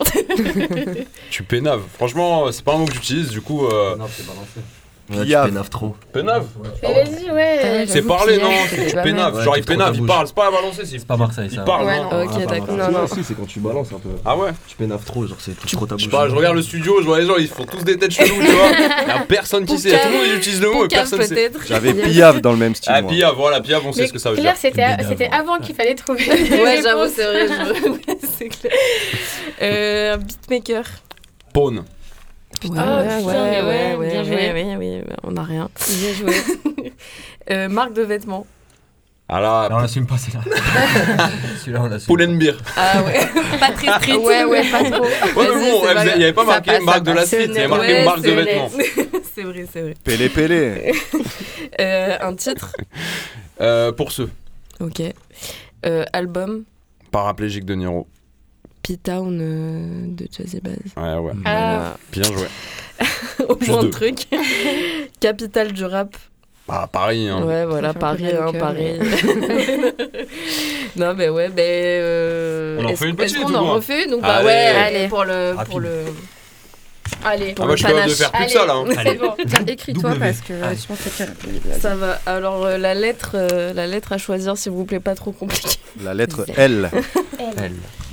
Tu pénaves. Franchement, c'est pas un mot que j'utilise, du coup. euh, Non, c'est balancé. Ouais, tu Piaf. pénaves trop. Pénave Vas-y, ouais. C'est parler, non C'est tu pénaves. Ouais, Genre, il pénave, il parle. C'est pas à balancer, c'est pas Marseille, Il ça. parle, Ouais, non non. Ok, Ah, d'accord. Non, non. Si, c'est quand tu balances un peu. Ah ouais Tu pénaves trop, genre c'est tout trop ta Je bouche. regarde le studio, je vois les gens, ils font tous des têtes cheloues, tu vois. Il y a personne qui sait. Tout le monde utilise le mot personne sait. J'avais Piaf dans le même style. Ah. Piaf, voilà, Piaf, on sait ce que ça veut dire. c'était c'était avant qu'il fallait trouver. Ouais, j'avoue, c'est vrai. je- c'est clair. Euh, un beatmaker. Pawn. Putain, Ah, ouais, putain, ouais, mais ouais, ouais, ouais, bien joué. ouais, ouais, ouais, on a rien. Bien joué. Euh, marque de vêtements. Ah là, Non, on l'assume pas, c'est là. Celui-là, on l'assume. Pull&Beer. Ah ouais, pas très street. Ouais, ouais, pas trop. Ouais, mais bon, il n'y avait pas marqué passe, marque de la street, il y avait marqué Ouais, marque de vêtements. c'est vrai, c'est vrai. Pélé, pélé. Euh, un titre. Euh, pour ceux, Ok. Euh, album. paraplégique de Niro. P-Town euh, de Jazzy Bass. Ouais, ouais. Ah. Bien joué. Au Plus point de truc. Capitale du rap. Bah, Paris, hein. Ouais, voilà, Paris, hein, cœur, Paris. non, mais ouais, ben. euh, On en est-ce- fait une petite, ou en refait une? Donc, bah Allez. ouais, Allez. pour le. Pour le... Allez. Ah, bah, je suis capable de panache. faire plus que Allez. ça, là. hein. Allez. bon. Écris-toi parce que euh, Allez. je pense que. Ça va. Alors, euh, la, lettre, euh, la lettre à choisir, s'il vous plaît, pas trop compliqué. La lettre L.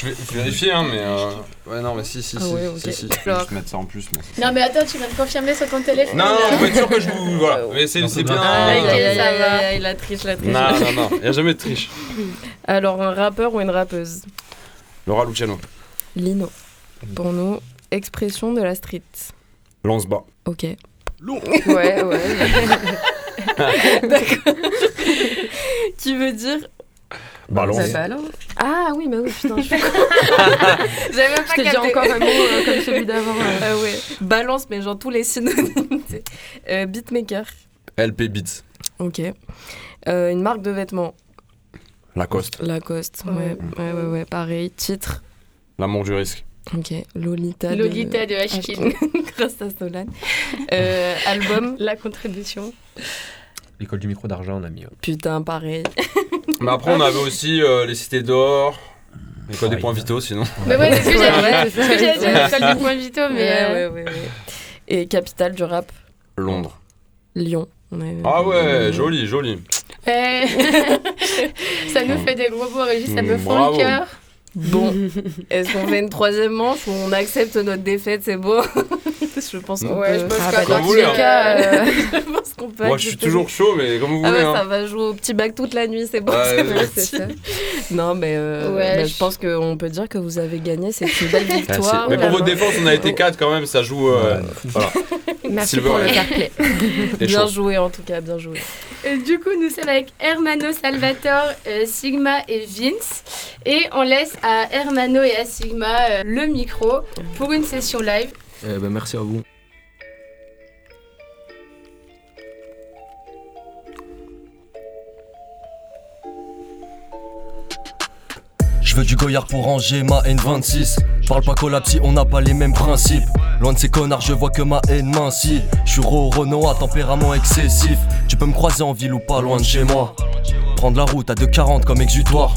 Je vais vérifier, hein, mais. euh, Ouais, non, mais si, si, Ah si. ouais, ok. si, si. Je vais juste mettre ça en plus. Mais... Non, mais attends, tu viens de confirmer sur ton téléphone. Non, non, faut être sûr que je vous. Voilà. Mais c'est c'est bien. Aïe, ok, aïe, aïe, ça aïe, va. aïe, aïe, la triche, la triche. Non, non, non. Il n'y a jamais de triche. Alors, un rappeur ou une rappeuse? Laura Luciano. Lino. Pour nous, expression de la street. Lance bas. Ok. Ouais, ouais. D'accord. Qui veut dire. Balance. Ça balance. Ah oui, bah oui, putain, je suis con. J'avais même Je pas t'ai dit encore un mot euh, comme celui d'avant. euh. Ah ouais. Balance, mais genre tous les synonymes. Euh, beatmaker. LP Beats. Ok. Euh, une marque de vêtements. Lacoste. Lacoste. Ouais, ouais, ouais, ouais, pareil. Titre. L'amour du risque. Ok. Lolita. de- Lolita de Ashkin. Grâce à. Euh, album. La contribution. L'école du micro d'argent, on a mis. ouais. Putain, pareil. Mais après, on avait aussi euh, les cités d'or. L'école des Ouais, points vitaux, sinon. Mais ouais, c'est ce que j'allais dire, l'école du point vito, mais. Ouais, euh, ouais, ouais, ouais. Et capitale du rap? Londres. Lyon. Ah ouais, joli, joli. eh, ça nous fait des gros beaux régis, ça me Mm, fond le cœur. Bon, est-ce qu'on fait une troisième manche ou on accepte notre défaite, c'est beau Je pense qu'on Ouais, peut... je pense Ah, bah, vous cas. euh, je pense qu'on peut Moi, je suis toujours chaud, mais comme vous Ah voulez. ouais, ça hein. va jouer au petit bac toute la nuit, c'est bon, Ouais, c'est ça. Non, mais euh, Ouais, bah, je- je pense qu'on peut dire que vous avez gagné, c'est une belle victoire. Mais pour vraiment. votre défense, on a été 4 quand même, ça joue. euh, voilà. Merci Silver pour le fair play. Bien joué en tout cas, bien joué. Du coup, nous sommes avec Hermano Salvatore, euh, Sigma et Vince. Et on laisse à Hermano et à Sigma euh, le micro pour une session live. Eh ben, merci à vous. Veux du Goyard pour ranger ma N26. Parle pas collab si on n'a pas les mêmes principes. Loin de ces connards, je vois que ma haine mincit. Je suis Renault à tempérament excessif. Tu peux me croiser en ville ou pas loin de chez moi. Prendre la route à 2,40 comme exutoire.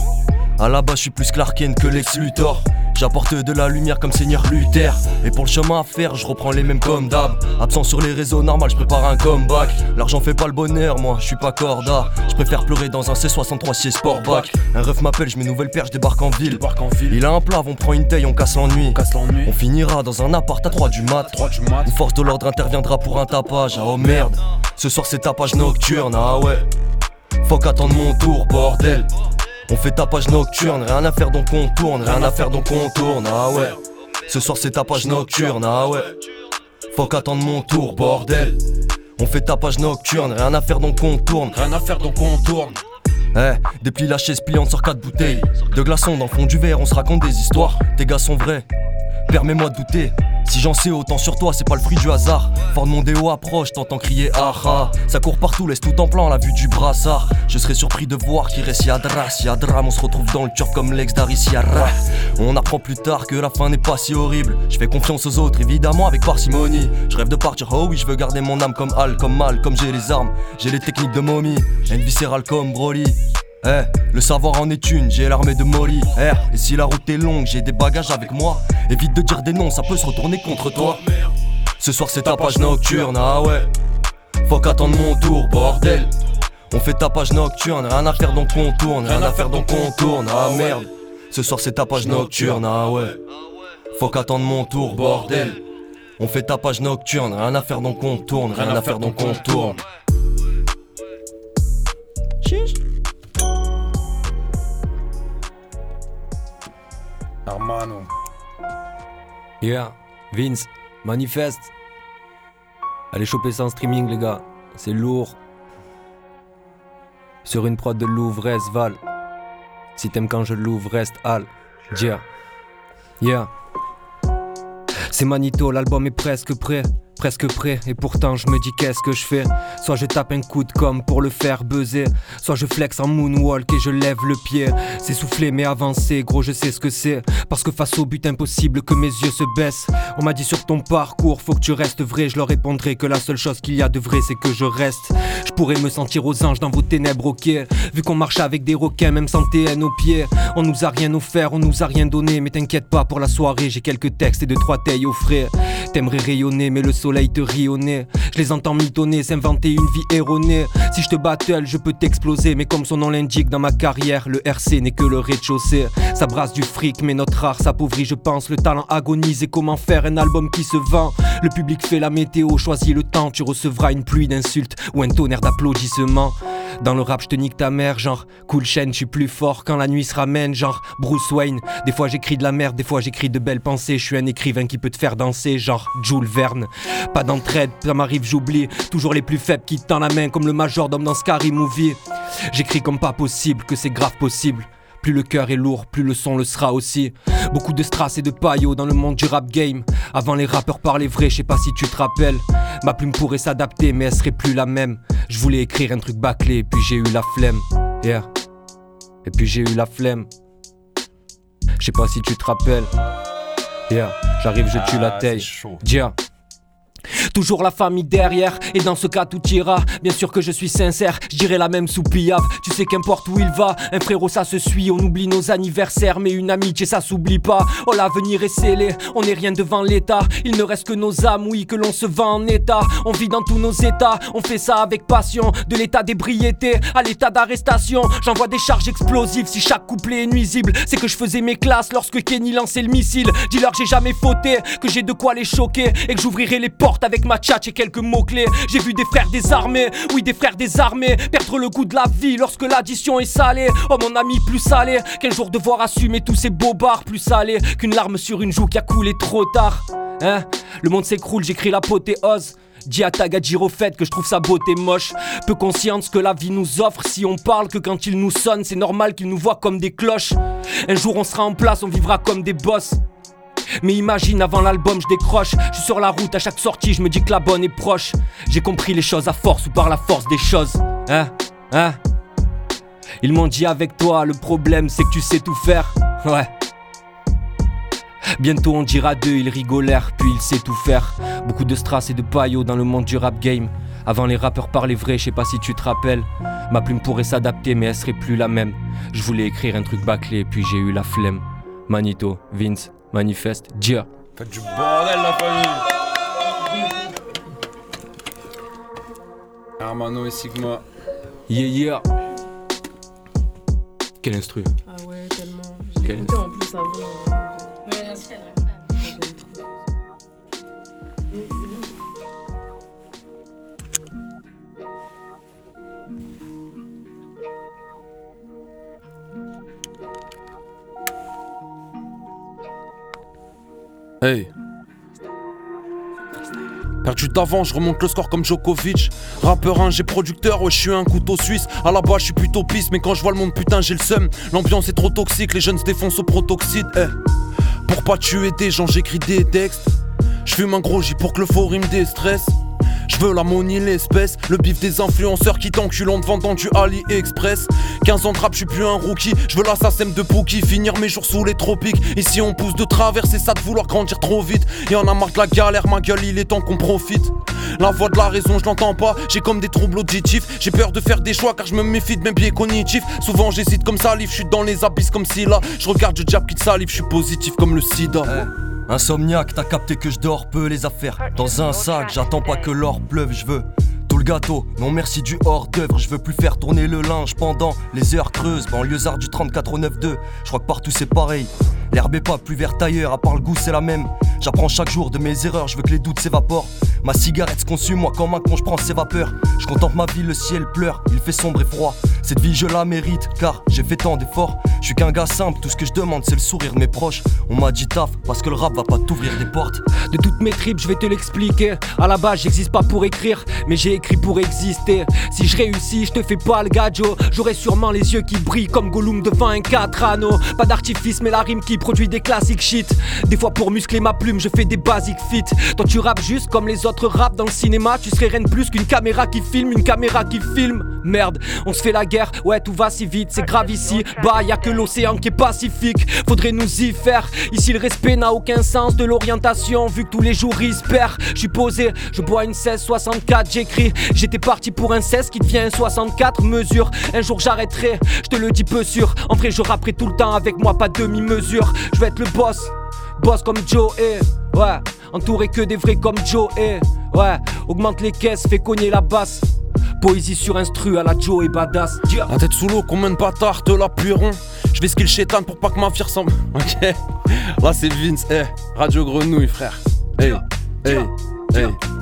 À la base, je suis plus Clark Kent que Lex Luthor. J'apporte de la lumière comme Seigneur Luther. Et pour le chemin à faire, je reprends les mêmes comme d'hab. Absent sur les réseaux, normal, je prépare un comeback. L'argent fait pas le bonheur, moi, je suis pas corda. Je préfère pleurer dans un C63 siège Sportback. Un ref m'appelle, je mets nouvelle paire, je débarque en ville. Il a un plat, on prend une taille, on casse l'ennui. On finira dans un appart à 3 du mat. Une force de l'ordre interviendra pour un tapage. Ah oh merde, ce soir c'est tapage nocturne, ah ouais. Faut qu'attendre mon tour, bordel. On fait tapage nocturne, rien à faire donc on tourne, rien à faire donc on tourne, ah ouais. Ce soir c'est tapage nocturne, ah ouais. Faut qu'attendre mon tour, bordel. On fait tapage nocturne, rien à faire donc on tourne, rien à faire donc on tourne. Eh, déplie la chaise pliante sur quatre bouteilles. De glaçons dans le fond du verre, on se raconte des histoires. Tes gars sont vrais, permets-moi de douter. Si j'en sais autant sur toi, c'est pas le fruit du hasard. Fort de mon déo approche, t'entends crier ah ah. Ça court partout, laisse tout en plan la vue du brassard. Je serais surpris de voir qu'il reste Yadras, Yadram. On se retrouve dans le turf comme l'ex d'Ariciara. On apprend plus tard que la fin n'est pas si horrible. Je fais confiance aux autres, évidemment avec parcimonie. Je rêve de partir, oh oui, je veux garder mon âme comme Al, comme Mal, comme j'ai les armes. J'ai les techniques de momie, une viscérale comme Broly. Eh, le savoir en est une, j'ai l'armée de Molly. Eh, et si la route est longue, j'ai des bagages avec moi. Évite de dire des noms, ça peut se retourner contre toi. Ce soir c'est tapage nocturne, ah ouais. Faut qu'attendre mon tour, bordel. On fait tapage nocturne, rien à faire donc on tourne, rien à faire donc on tourne, ah merde. Ce soir c'est tapage nocturne, ah ouais. Faut qu'attendre mon tour, bordel. On fait tapage nocturne, rien à faire donc on tourne, rien à faire donc on tourne. Yeah, Vince, manifeste. Allez choper ça en streaming, les gars. C'est lourd. Sur une prod de Louvre, Val. Si t'aimes quand je l'ouvre, reste Al. Yeah. Yeah. C'est Manito, l'album est presque prêt. Presque prêt, et pourtant je me dis qu'est-ce que je fais? Soit je tape un coup de com pour le faire buzzer Soit je flex en moonwalk et je lève le pied. C'est soufflé mais avancé, gros je sais ce que c'est. Parce que face au but impossible que mes yeux se baissent. On m'a dit sur ton parcours faut que tu restes vrai. Je leur répondrai que la seule chose qu'il y a de vrai c'est que je reste. Je pourrais me sentir aux anges dans vos ténèbres ok. Vu qu'on marche avec des requins même sans TN aux pieds On nous a rien offert, on nous a rien donné. Mais t'inquiète pas pour la soirée j'ai quelques textes et deux trois tailles au frais. T'aimerais rayonner mais le Je les entends mitonner, s'inventer une vie erronée. Si je te battle, je peux t'exploser. Mais comme son nom l'indique dans ma carrière, le RC n'est que le rez-de-chaussée. Ça brasse du fric, mais notre art s'appauvrit, je pense. Le talent agonise et comment faire un album qui se vend? Le public fait la météo, choisis le temps. Tu recevras une pluie d'insultes ou un tonnerre d'applaudissements. Dans le rap, je te nique ta mère, genre cool chaîne, je suis plus fort quand la nuit se ramène, genre Bruce Wayne. Des fois j'écris de la merde, des fois j'écris de belles pensées. Je suis un écrivain qui peut te faire danser, genre Jules Verne. Pas d'entraide, ça m'arrive, j'oublie. Toujours les plus faibles qui tendent la main comme le majordome dans Scary Movie. J'écris comme pas possible, que c'est grave possible. Plus le cœur est lourd, plus le son le sera aussi. Beaucoup de strass et de paillots dans le monde du rap game. Avant les rappeurs parlaient vrai, je sais pas si tu te rappelles. Ma plume pourrait s'adapter, mais elle serait plus la même. Je voulais écrire un truc bâclé, puis j'ai eu la flemme. Yeah. Et puis j'ai eu la flemme. Je sais pas si tu te rappelles. Yeah. J'arrive, je tue la taille. Dia. Toujours la famille derrière, et dans ce cas tout ira. Bien sûr que je suis sincère, je dirais la même sous. Tu sais qu'importe où il va, un frérot ça se suit. On oublie nos anniversaires, mais une amitié ça s'oublie pas. Oh l'avenir est scellé, on n'est rien devant l'état. Il ne reste que nos âmes, oui, que l'on se vend en état. On vit dans tous nos états, on fait ça avec passion. De l'état d'ébriété à l'état d'arrestation. J'envoie des charges explosives si chaque couplet est nuisible. C'est que je faisais mes classes lorsque Kenny lançait le missile. Dis-leur que j'ai jamais fauté, que j'ai de quoi les choquer et que j'ouvrirai les portes avec ma tchatch et quelques mots-clés. J'ai vu des frères désarmés, oui, des frères désarmés, perdre le goût de la vie lorsque l'addition est salée. Oh, mon ami, plus salé qu'un jour devoir assumer tous ces bobards, plus salé qu'une larme sur une joue qui a coulé trop tard. Hein? Le monde s'écroule, j'écris l'apothéose. Dis à que je trouve sa beauté moche. Peu consciente que la vie nous offre. Si on parle que quand il nous sonne, c'est normal qu'il nous voit comme des cloches. Un jour on sera en place, on vivra comme des boss. Mais imagine avant l'album je décroche Je suis sur la route à chaque sortie je me dis que la bonne est proche J'ai compris les choses à force ou par la force des choses Hein? Hein? Ils m'ont dit avec toi le problème c'est que tu sais tout faire Ouais Bientôt on dira deux, ils rigolèrent, puis il sait tout faire. Beaucoup de strass et de paillots dans le monde du rap game. Avant les rappeurs parlaient vrai, je sais pas si tu te rappelles. Ma plume pourrait s'adapter, mais elle serait plus la même. Je voulais écrire un truc bâclé, puis j'ai eu la flemme. Manito, Vince, manifeste, Dia. Faites du bordel la famille Hermano et Sigma. Yeah yeah Quel instru Ah ouais, tellement. Quel J'ai écouté en plus avant. Hey. Perdu d'avant, je remonte le score comme Djokovic. Rappeur j'ai producteur, ouais, je suis un couteau suisse. À la base, je suis plutôt pisse, mais quand je vois le monde, putain, j'ai le seum. L'ambiance est trop toxique, les jeunes se défoncent au protoxyde. Eh. Pour pas tuer des gens, j'écris des textes. Je fume un gros J pour que le faux me déstresse. Veux la monnaie, l'espèce, le bif des influenceurs qui t'enculent en te vendant du AliExpress. 15 ans de rap, je suis plus un rookie. Je veux l'assassin de Pookie, finir mes jours sous les tropiques. Ici on pousse de travers, c'est ça de vouloir grandir trop vite. Et on a marre de la galère, ma gueule, il est temps qu'on profite. La voix de la raison, je l'entends pas. J'ai comme des troubles auditifs. J'ai peur de faire des choix car je me méfie de mes biais cognitifs. Souvent j'hésite comme salive, je suis dans les abysses comme si là. Je regarde le diable qui te salive, je suis positif comme le sida. Insomniaque, t'as capté que je dors peu les affaires. Dans un sac, j'attends pas que l'or pleuve, je veux le. Non merci du hors d'œuvre, je veux plus faire tourner le linge pendant les heures creuses. Banlieusard du 34 au 9-2, je crois que partout c'est pareil. L'herbe est pas plus verte ailleurs, à part le goût c'est la même. J'apprends chaque jour de mes erreurs, je veux que les doutes s'évaporent. Ma cigarette se consume, moi quand Macron je prends ses vapeurs. Je contemple ma vie, le ciel pleure, il fait sombre et froid. Cette vie je la mérite car j'ai fait tant d'efforts. Je suis qu'un gars simple, tout ce que je demande c'est le sourire de mes proches. On m'a dit taf parce que le rap va pas t'ouvrir des portes. De toutes mes tripes, je vais te l'expliquer. À la base, j'existe pas pour écrire, mais j'ai écrit pour exister. Si je réussis, je te fais pas le gadjo. J'aurai sûrement les yeux qui brillent comme Gollum devant un 4 anneaux. Pas d'artifice, mais la rime qui produit des classiques shit. Des fois, pour muscler ma plume, je fais des basic fit. Toi, tu rappes juste comme les autres rap dans le cinéma. Tu serais rien de plus qu'une caméra qui filme, une caméra qui filme. Merde, on se fait la guerre, ouais, tout va si vite, c'est grave ici. Bah, y a que l'océan qui est pacifique. Faudrait nous y faire. Ici, le respect n'a aucun sens de l'orientation, vu que tous les jours il se perd. Je suis posé, je bois une 1664, j'écris. J'étais parti pour un 16 qui devient un 64 mesure. Un jour j'arrêterai, je te le dis peu sûr. En vrai, je rapperai tout le temps avec moi, pas demi-mesure. Je vais être le boss, boss comme Joe, eh. Ouais, entouré que des vrais comme Joe, eh. Ouais, augmente les caisses, fais cogner la basse. Poésie sur instru à la Joe et badass. La tête sous l'eau, combien de bâtards te l'appuieront Je vais skill chétan pour pas que ma vie ressemble. Ok, là c'est Vince, eh, Radio Grenouille, frère. Hey, hey, hey.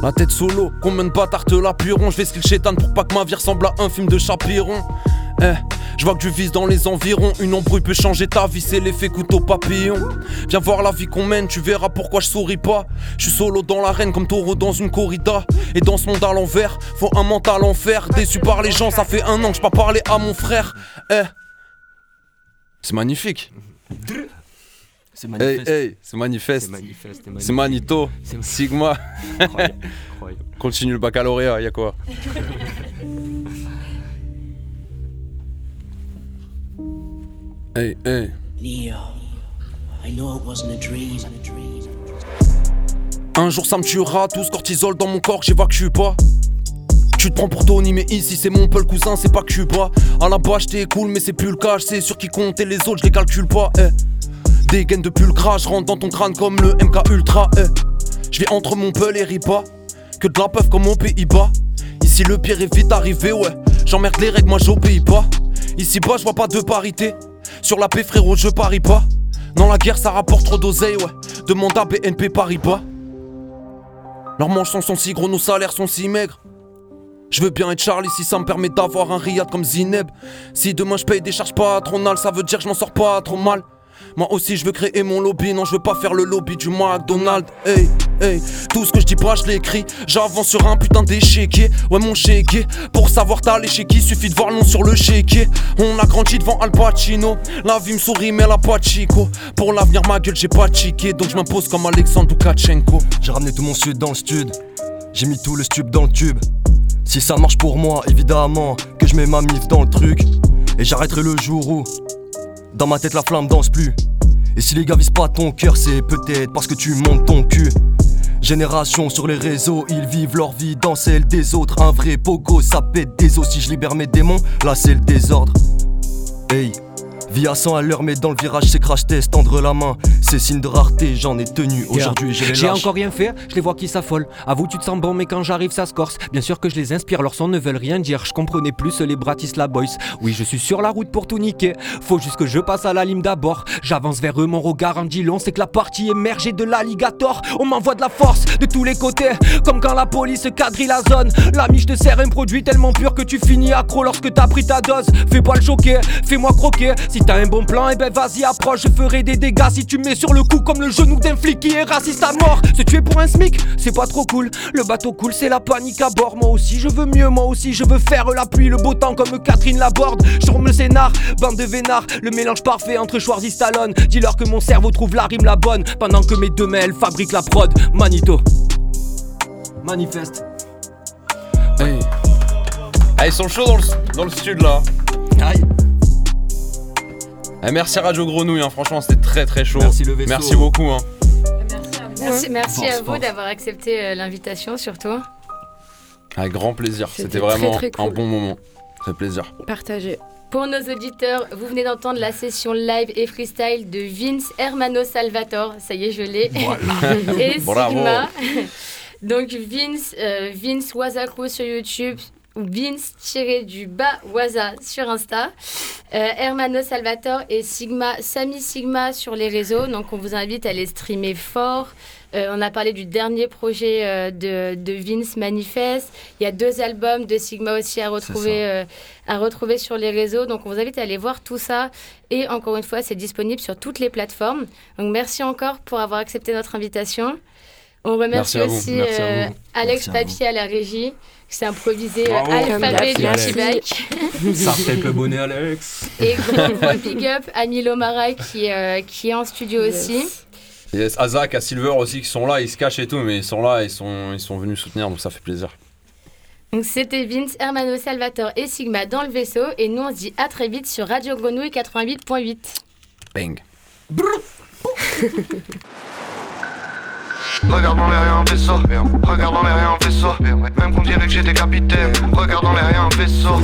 La tête solo, combien de bâtards te l'appuieront Je vais skill chétan pour pas que ma vie ressemble à un film de Chapiron. Eh, je vois que tu vises dans les environs. Une embrouille peut changer ta vie, c'est l'effet couteau papillon. Viens voir la vie qu'on mène, tu verras pourquoi je souris pas. Je suis solo dans l'arène comme taureau dans une corrida. Et dans ce monde à l'envers, faut un mental en fer. Déçu par les gens, ça fait un an que je pas parlé à mon frère. Eh, c'est magnifique. C'est Hey, manifeste. hey, c'est manifeste. C'est manifeste, c'est C'est Manito. C'est- Sigma. Incroyable, incroyable. Continue le baccalauréat, y'a quoi Hey, hey. Neo, I know it wasn't a dream. Un jour ça me tuera, tous cortisol dans mon corps, j'évacue je suis pas. Tu te prends pour Tony, mais ici c'est mon peu le cousin, c'est pas que je suis pas. À la base j'étais cool, mais c'est plus le cas, c'est sur qui compte et les autres je les calcule pas. Eh. Des gaines de pulcra, je rentre dans ton crâne comme le MK Ultra. Eh. Je vais entre mon peul et Ripa, que de la peuf comme aux Pays-Bas. Ici le pire est vite arrivé, ouais. J'emmerde les règles, moi j'obéis pas. Ici bas je vois pas de parité. Sur la paix frérot, je parie pas. Dans la guerre ça rapporte trop d'oseille, ouais. Demande à BNP Paribas. Leurs manches sont si gros, nos salaires sont si maigres. Je veux bien être Charlie si ça me permet d'avoir un riad comme Zineb. Si demain je paye des charges patronales, ça veut dire que je m'en sors pas trop mal. Moi aussi je veux créer mon lobby, non je veux pas faire le lobby du McDonald's. Hey, hey, tout ce que je dis pas je l'écris. J'avance sur un putain d'échiquier. Ouais mon chéquier, pour savoir t'as l'échiquier, suffit de voir le nom sur le chéquier. On a grandi devant Al Pacino, la vie me sourit mais elle a pas chico. Pour l'avenir ma gueule j'ai pas de chiquet, donc je m'impose comme Alexandre Lukashenko. J'ai ramené tout mon sud dans le stud. J'ai mis tout le stube dans le tube. Si ça marche pour moi, évidemment que je mets ma mif dans le truc. Et j'arrêterai le jour où, dans ma tête, la flamme danse plus. Et si les gars visent pas ton cœur, c'est peut-être parce que tu montes ton cul. Génération sur les réseaux, ils vivent leur vie dans celle des autres. Un vrai pogo, ça pète des os. Si je libère mes démons, là c'est le désordre. Hey, vie à 100 à l'heure, mais dans le virage c'est crash test. Tendre la main, c'est signe de rareté. J'en ai tenu aujourd'hui, j'ai les J'ai encore rien fait, je les vois qui s'affolent. Avoue, tu te sens bon, mais quand j'arrive, ça se corse. Bien sûr que je les inspire, leurs sons ne veulent rien dire. Je comprenais plus les Bratislava Boys. Oui, je suis sur la route pour tout niquer. Faut juste que je passe à la lime d'abord. J'avance vers eux, mon regard en dit long. C'est que la partie émergée de l'alligator. On m'envoie de la force de tous les côtés. Comme quand la police quadrille la zone. L'ami, je te sers un produit tellement pur que tu finis accro lorsque t'as pris ta dose. Fais pas le choquer, fais-moi croquer. Si Si t'as un bon plan, et ben vas-y approche, je ferai des dégâts si tu me mets sur le coup comme le genou d'un flic qui est raciste à mort. Se tuer pour un smic, c'est pas trop cool. Le bateau coule, c'est la panique à bord. Moi aussi, je veux mieux, moi aussi, je veux faire la pluie, le beau temps comme Catherine Laborde. Je le scénar, bande de vénards, le mélange parfait entre Schwarzy Stallone. Dis-leur que mon cerveau trouve la rime la bonne, pendant que mes deux mails fabriquent la prod. Manito. Manifeste. Hey. Ah, ils sont chauds dans le, dans le sud là. Aïe. Eh, merci Radio Grenouille, hein. franchement c'était très très chaud. Merci le vaisseau. Merci beaucoup. Hein. Merci, merci à vous d'avoir accepté euh, l'invitation surtout. Avec grand plaisir. C'était très, vraiment très cool. un bon moment. Fait plaisir. Partagé. Pour nos auditeurs, vous venez d'entendre la session live et freestyle de Vince Hermano Salvatore. Ça y est, je l'ai. et Bravo. Sigma. Donc Vince, euh, Vince sur YouTube ou Vince tiré du bas Waza sur Insta. Euh, Hermano Salvatore et Sigma, Sami Sigma sur les réseaux. Donc on vous invite à les streamer fort. Euh, on a parlé du dernier projet euh, de, de Vince Manifest. Il y a deux albums de Sigma aussi à retrouver, euh, à retrouver sur les réseaux. Donc on vous invite à aller voir tout ça. Et encore une fois, c'est disponible sur toutes les plateformes. Donc merci encore pour avoir accepté notre invitation. On remercie aussi. Alex Merci à. Papier à la régie qui s'est improvisé euh, Bravo. alphabet du Québec. Ça fait le bonnet, Alex. Et gros, gros big up à Milo Mara qui, euh, qui est en studio aussi. Yes, à Zach, à Silver aussi qui sont là, ils se cachent et tout, mais ils sont là, ils sont, ils sont venus soutenir, donc ça fait plaisir. Donc c'était Vince, Hermano Salvatore et Sigma dans le vaisseau. Et nous on se dit à très vite sur Radio Grenouille 88.8. Bang. Regarde dans les rien vaisseau. Regarde les rien vaisseau. Même qu'on dirait que j'étais capitaine. Regarde dans les rien vaisseau